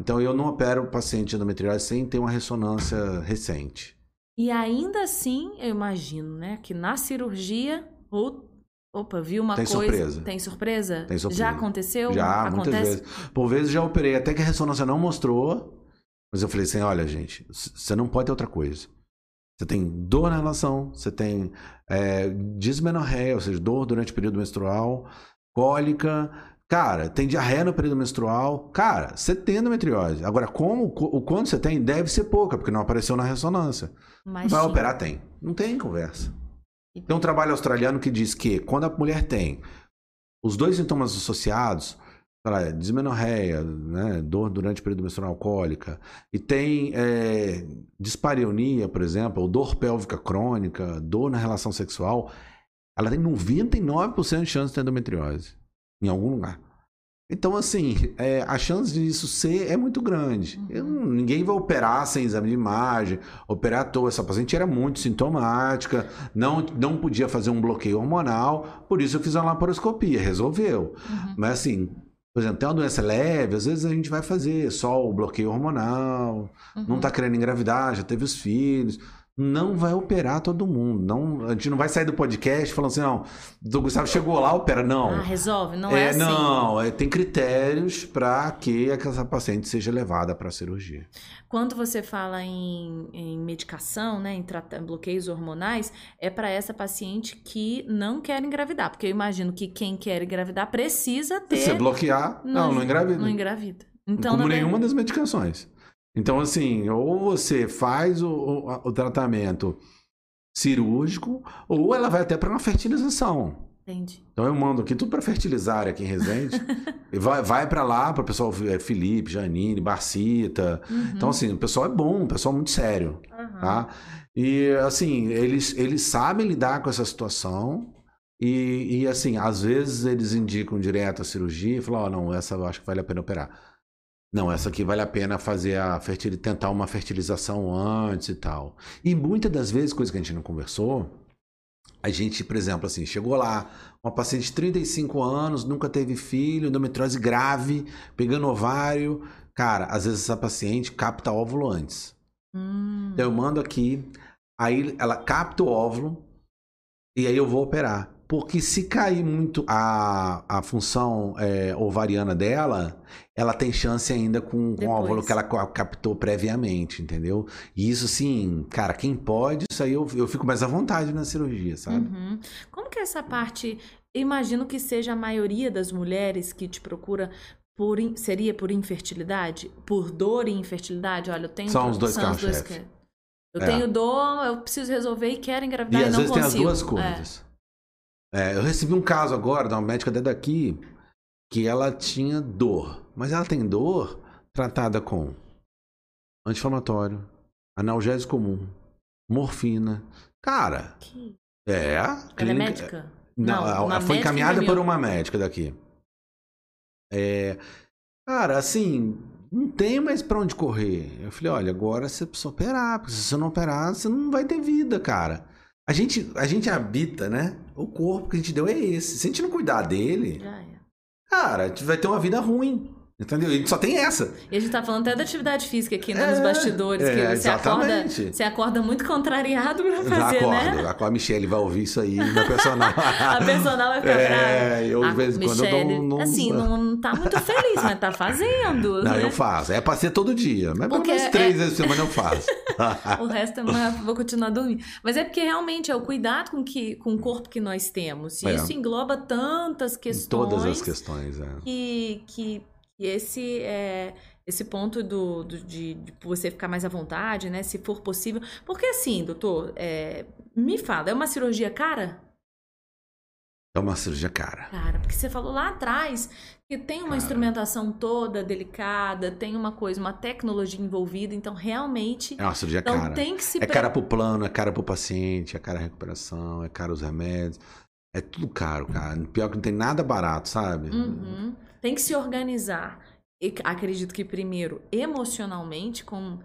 Então eu não opero o paciente endometriose sem ter uma ressonância recente. E ainda assim, eu imagino, né, que na cirurgia, ou, opa, viu uma Tem coisa. surpresa. Tem surpresa? Tem surpresa. Já aconteceu? Já, muitas Acontece? vezes. Por vezes já operei, até que a ressonância não mostrou. Mas eu falei assim: olha, gente, você não pode ter outra coisa. Você tem dor na relação, você tem é, dismenorreia, ou seja, dor durante o período menstrual, cólica. Cara, tem diarreia no período menstrual. Cara, você tem endometriose. Agora, como, o quanto você tem, deve ser pouca, porque não apareceu na ressonância. Mas Vai operar? Tem. Não tem conversa. Tem um trabalho australiano que diz que quando a mulher tem os dois sintomas associados, dismenorreia, né, dor durante o período menstrual alcoólica, e tem é, dispareunia, por exemplo, ou dor pélvica crônica, dor na relação sexual, ela tem 99% de chance de ter endometriose em algum lugar. Então, assim, é, a chance disso ser é muito grande. Uhum. Eu não- ninguém vai operar sem exame de imagem, operar à toa. Essa paciente era muito sintomática, não, não podia fazer um bloqueio hormonal, por isso eu fiz uma laparoscopia, resolveu. Uhum. Mas, assim, por exemplo, tem uma doença leve, às vezes a gente vai fazer só o bloqueio hormonal, não Uhum. tá querendo engravidar, já teve os filhos. Não vai operar todo mundo. Não, a gente não vai sair do podcast falando assim, não, o Gustavo chegou lá, opera. Não. Ah, resolve? Não é, assim. Não, é, tem critérios para que essa paciente seja levada para a cirurgia. Quando você fala em, em medicação, né, em trata- bloqueios hormonais, é para essa paciente que não quer engravidar. Porque eu imagino que quem quer engravidar precisa ter. Se você bloquear, não, não engravida. Não engravida. Então, Como nenhuma das medicações. Então, assim, ou você faz o, o, o tratamento cirúrgico, ou ela vai até para uma fertilização. Entendi. Então eu mando aqui tudo para fertilizar aqui em Resende. <laughs> vai, vai para lá para o pessoal é, Felipe, Janine, Barcita. Uhum. Então assim, o pessoal é bom, o pessoal é muito sério, Aham. tá? E assim, eles, eles sabem lidar com essa situação. E, e assim, às vezes eles indicam direto a cirurgia e falam, ó, não, essa eu acho que vale a pena operar. Não, essa aqui vale a pena fazer a fertil... tentar uma fertilização antes e tal. E muitas das vezes, coisa que a gente não conversou, a gente, por exemplo, assim, chegou lá, uma paciente de 35 anos, nunca teve filho, endometriose grave, pegando ovário. Cara, às vezes essa paciente capta óvulo antes. Hum. Então eu mando aqui, aí ela capta o óvulo e aí eu vou operar. Porque se cair muito a, a função é, ovariana dela, ela tem chance ainda com, com o óvulo que ela ca- captou previamente, entendeu? E isso, sim, cara, quem pode, isso aí eu, eu fico mais à vontade na cirurgia, sabe? Uhum. Como que é essa parte? Imagino que seja a maioria das mulheres que te procura por in- seria por infertilidade, por dor e infertilidade. Olha, eu tenho São os dois são os dois carros-chefe. que- Eu É. tenho dor, eu preciso resolver e quero engravidar E e, às não vezes tem as consigo. duas É. coisas. É, eu recebi um caso agora de uma médica até daqui que ela tinha dor. Mas ela tem dor tratada com anti-inflamatório, analgésico comum, morfina. Cara, Que- é. Ela é clínica- médica? Não, Não, ela foi encaminhada por uma médica daqui. É, cara, assim, não tem mais pra onde correr. Eu falei, olha, agora você precisa operar, porque se você não operar, você não vai ter vida, cara. A gente, a gente habita, né? O corpo que a gente deu é esse. Se a gente não cuidar dele, cara, a gente vai ter uma vida ruim. Entendeu? E só tem essa. E a gente tá falando até da atividade física aqui, né, É, nos bastidores, é, que você acorda, exatamente. você acorda muito contrariado pra Já fazer, acordo. né? A Michelle vai ouvir isso aí na personal. <laughs> A personal vai ficar. É, eu de vez em quando eu dou um- um- assim, não tá muito feliz, mas tá fazendo. Não, né? eu faço. É pra ser todo dia. Mas pelo Porque menos é- três vezes por semana eu faço. <laughs> O resto eu não- vou continuar dormindo. Mas é porque realmente é o cuidado com, que, com o corpo que nós temos. E É. isso engloba tantas Em questões. Todas as questões, é. que, que, que esse é esse ponto do, do- de, de você ficar mais à vontade, né? Se for possível. Porque assim, doutor, é, me fala, é uma cirurgia cara? É uma cirurgia cara. Cara, porque você falou lá atrás que tem uma Cara. instrumentação toda delicada, tem uma coisa, uma tecnologia envolvida, então realmente. É uma cirurgia Então cara. tem que se É cara pro plano, é cara pro paciente, é cara a recuperação, é cara os remédios. É tudo caro, cara. Pior que não tem nada barato, sabe? Uhum. Tem que se organizar. E acredito que primeiro, emocionalmente, com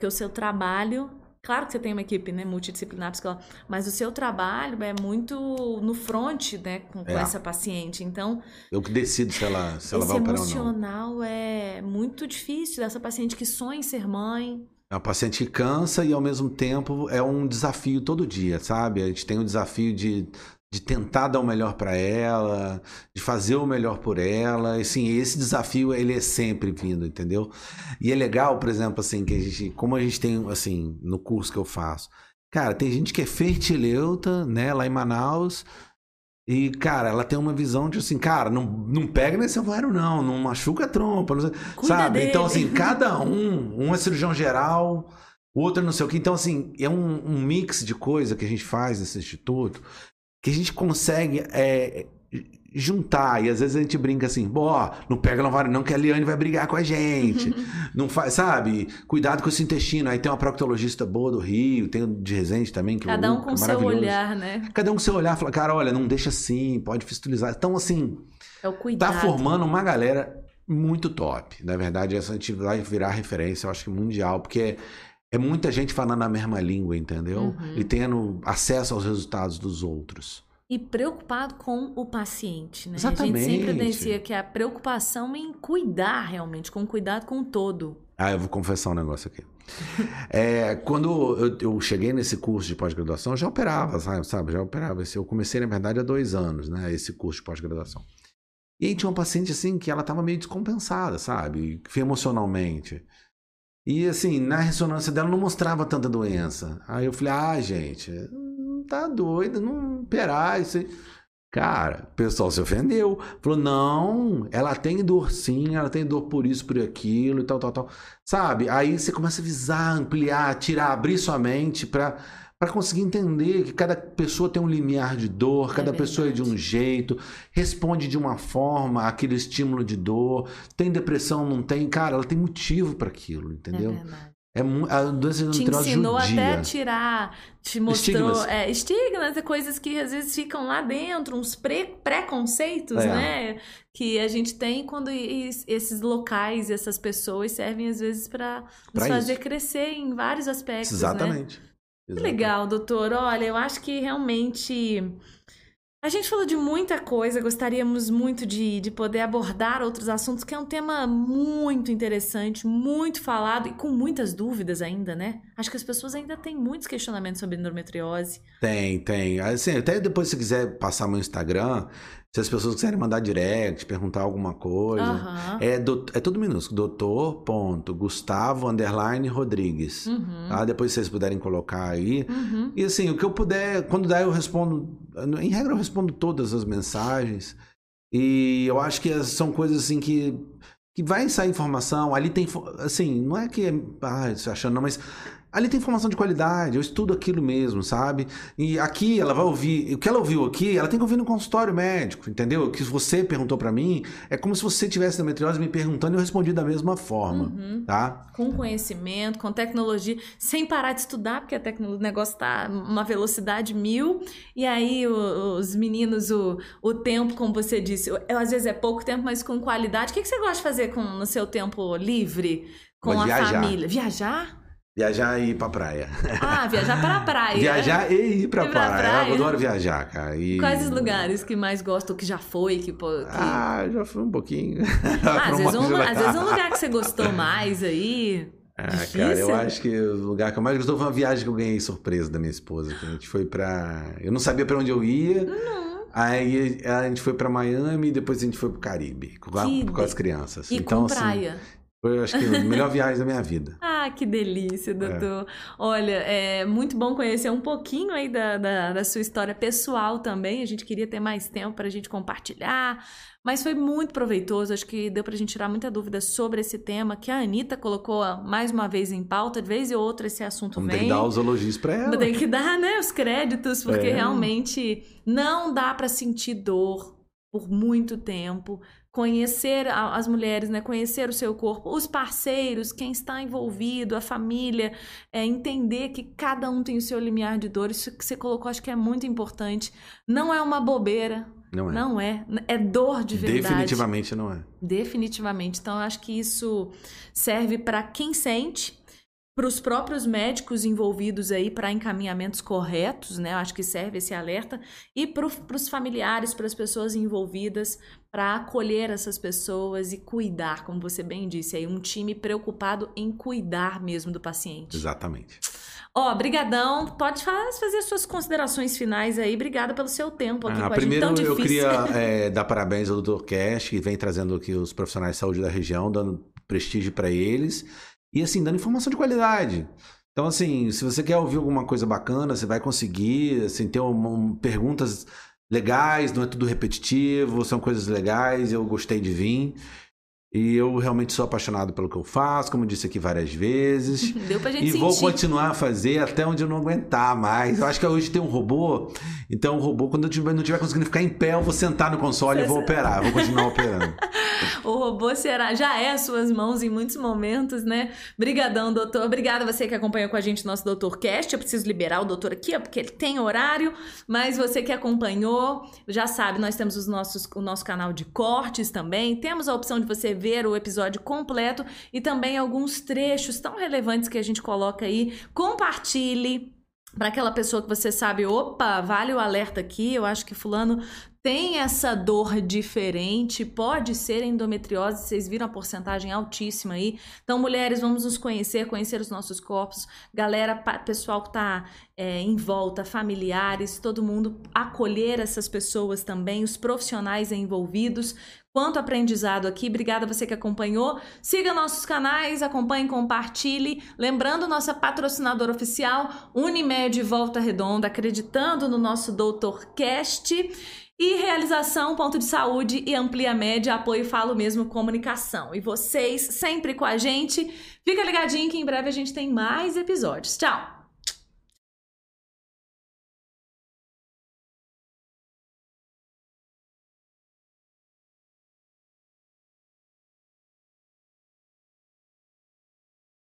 que o seu trabalho. Claro que você tem uma equipe né, multidisciplinar, psicológica, mas o seu trabalho é muito no front né, com, com É. essa paciente. Então, Eu que decido se ela, se ela vai operar ou não. emocional é muito difícil. Essa paciente que sonha em ser mãe. É uma paciente que cansa e ao mesmo tempo é um desafio todo dia, sabe? A gente tem o desafio de, de tentar dar o melhor para ela, de fazer o melhor por ela. E sim, esse desafio ele é sempre vindo, entendeu? E é legal, por exemplo, assim, que a gente, como a gente tem assim, no curso que eu faço, cara, tem gente que é fertileuta, né, lá em Manaus, e, cara, ela tem uma visão de assim, cara, não, não pega nesse ovário, não, não machuca a trompa, não sei- sabe? dele. Então, assim, <laughs> cada um, um é cirurgião geral, o outro é não sei o que. Então, assim, é um, um mix de coisa que a gente faz nesse instituto que a gente consegue é, juntar. E às vezes a gente brinca assim, ó, não pega ovário não, que a Liane vai brigar com a gente. <laughs> não faz, sabe? Cuidado com esse intestino. Aí tem uma proctologista boa do Rio, tem de Resende também, que Cada é um com o seu olhar, né? Cada um com seu olhar, fala, cara, olha, não deixa assim, pode fistulizar. Então, assim, É o cuidado. tá formando uma galera muito top. Na verdade, essa a gente vai virar referência, eu acho que mundial, porque é, muita gente falando a mesma língua, entendeu? Uhum. E tendo acesso aos resultados dos outros. E preocupado com o paciente, né? A gente Exatamente. sempre evidencia que a preocupação em cuidar realmente, com cuidado com o todo. Ah, eu vou confessar um negócio aqui. <laughs> É, quando eu, eu cheguei nesse curso de pós-graduação, eu já operava, sabe? sabe? Já operava. Eu comecei, na verdade, há dois anos, né? Esse curso de pós-graduação. E aí tinha uma paciente, assim, que ela tava meio descompensada, sabe? Emocionalmente. E, assim, na ressonância dela não mostrava tanta doença. Aí eu falei, ah, gente, tá doida, não operar isso aí. Cara, o pessoal se ofendeu. Falou, não, ela tem dor sim, ela tem dor por isso, por aquilo e tal, tal, tal. Sabe? Aí você começa a visar, ampliar, tirar, abrir sua mente pra, pra conseguir entender que cada pessoa tem um limiar de dor, É cada pessoa é de um jeito, responde de uma forma àquele estímulo de dor. Tem depressão, não tem? Cara, ela tem motivo pra aquilo, entendeu? É. É a doença Te ensinou judia. até a tirar, te mostrou Estigmas. é, estigmas, é coisas que às vezes ficam lá dentro, uns pre- preconceitos, É. né? Que a gente tem quando es- esses locais essas pessoas servem às vezes para nos Pra fazer isso. crescer em vários aspectos, né? Exatamente. Que legal, doutor. Olha, eu acho que realmente a gente falou de muita coisa, gostaríamos muito de, de poder abordar outros assuntos, que é um tema muito interessante, muito falado e com muitas dúvidas ainda, né? Acho que as pessoas ainda têm muitos questionamentos sobre endometriose. Tem, tem. Assim, até depois, se quiser passar meu Instagram, se as pessoas quiserem mandar direct, perguntar alguma coisa. Uhum. É, do, é tudo minúsculo. Doutor, ponto, Gustavo, underline, Rodrigues. Uhum. Tá? Depois vocês puderem colocar aí. Uhum. E assim, o que eu puder, quando der eu respondo. Em regra eu respondo todas as mensagens. E eu acho que são coisas assim que que vai sair informação, ali tem, assim, não é que, ah, achando não, mas Ali tem informação de qualidade, eu estudo aquilo mesmo, sabe? E aqui ela vai ouvir, o que ela ouviu aqui, ela tem que ouvir no consultório médico, entendeu? O que você perguntou para mim é como se você tivesse endometriose me perguntando e eu respondi da mesma forma, uhum. tá? Com conhecimento, com tecnologia, sem parar de estudar, porque a tecnologia, o negócio tá uma velocidade mil, e aí os meninos, o, o tempo, como você disse, às vezes é pouco tempo, mas com qualidade. O que, que você gosta de fazer com, no seu tempo livre? Com a viajar. família? Viajar? Viajar e ir pra praia. Ah, viajar pra <laughs> praia. viajar e ir pra, ir pra praia. praia. Eu adoro viajar, cara. E... Quais os lugares que mais gostam, que já foi? Que, que... Ah, já fui um pouquinho. Ah, <laughs> às, vezes um, às vezes um lugar que você gostou mais aí. Ah, Difícil. cara, eu acho que o lugar que eu mais gostou foi uma viagem que eu ganhei surpresa da minha esposa. Que a gente foi pra. Eu não sabia pra onde eu ia. Não. Aí a gente foi pra Miami e depois a gente foi pro Caribe. Com, que... com as crianças. E então, com assim, praia. Foi, acho que, a melhor <laughs> viagem da minha vida. Ah, que delícia, doutor. É. Olha, é muito bom conhecer um pouquinho aí da, da, da, sua história pessoal também. A gente queria ter mais tempo para a gente compartilhar, mas foi muito proveitoso. Acho que deu para a gente tirar muita dúvida sobre esse tema que a Anitta colocou mais uma vez em pauta. De vez em outra esse assunto Vamos vem. Tem que dar os elogios para ela. Tem que dar, né, os créditos, porque é. realmente não dá para sentir dor por muito tempo conhecer as mulheres, né? conhecer o seu corpo, os parceiros, quem está envolvido, a família, é, entender que cada um tem o seu limiar de dor. Isso que você colocou, acho que é muito importante. Não é uma bobeira. Não é. Não é. É dor de verdade. Definitivamente não é. Definitivamente. Então, acho que isso serve para quem sente para os próprios médicos envolvidos aí para encaminhamentos corretos, né? Eu acho que serve esse alerta e para os familiares, para as pessoas envolvidas, para acolher essas pessoas e cuidar, como você bem disse, aí um time preocupado em cuidar mesmo do paciente. Exatamente. Ó, oh, brigadão. Pode fazer suas considerações finais aí. Obrigada pelo seu tempo aqui ah, com a primeiro, gente. Primeiro, eu queria é, <laughs> dar parabéns ao Dr. Cash, que vem trazendo aqui os profissionais de saúde da região, dando prestígio para eles e assim, dando informação de qualidade. Então, assim, se você quer ouvir alguma coisa bacana, você vai conseguir, assim, ter um, um, perguntas legais, não é tudo repetitivo, são coisas legais, eu gostei de vir. E eu realmente sou apaixonado pelo que eu faço, como eu disse aqui várias vezes. <laughs> Deu pra gente E sentir. vou continuar a fazer até onde eu não aguentar mais. Eu acho que hoje tem um robô, então o robô, quando eu não estiver conseguindo ficar em pé, eu vou sentar no console Você e vou operar, vou continuar operando. <laughs> o robô será, já é suas mãos em muitos momentos, né? Brigadão, doutor. Obrigada você que acompanhou com a gente nosso Doutor Cast. Eu preciso liberar o doutor aqui, porque ele tem horário, mas você que acompanhou, já sabe, nós temos os nossos, o nosso canal de cortes também. Temos a opção de você ver o episódio completo e também alguns trechos tão relevantes que a gente coloca aí. Compartilhe para aquela pessoa que você sabe, opa, vale o alerta aqui, eu acho que fulano tem essa dor diferente, pode ser endometriose, vocês viram a porcentagem altíssima aí. Então, mulheres, vamos nos conhecer, conhecer os nossos corpos. Galera, pessoal que está é, em volta, familiares, todo mundo, acolher essas pessoas também, os profissionais envolvidos. Quanto aprendizado aqui, obrigada você que acompanhou. Siga nossos canais, acompanhe, compartilhe. Lembrando, nossa patrocinadora oficial, Unimed Volta Redonda, acreditando no nosso Doutor Cast. E realização, ponto de saúde e amplia média, apoio Falo Mesmo Comunicação. E vocês sempre com a gente. Fica ligadinho que em breve a gente tem mais episódios. Tchau!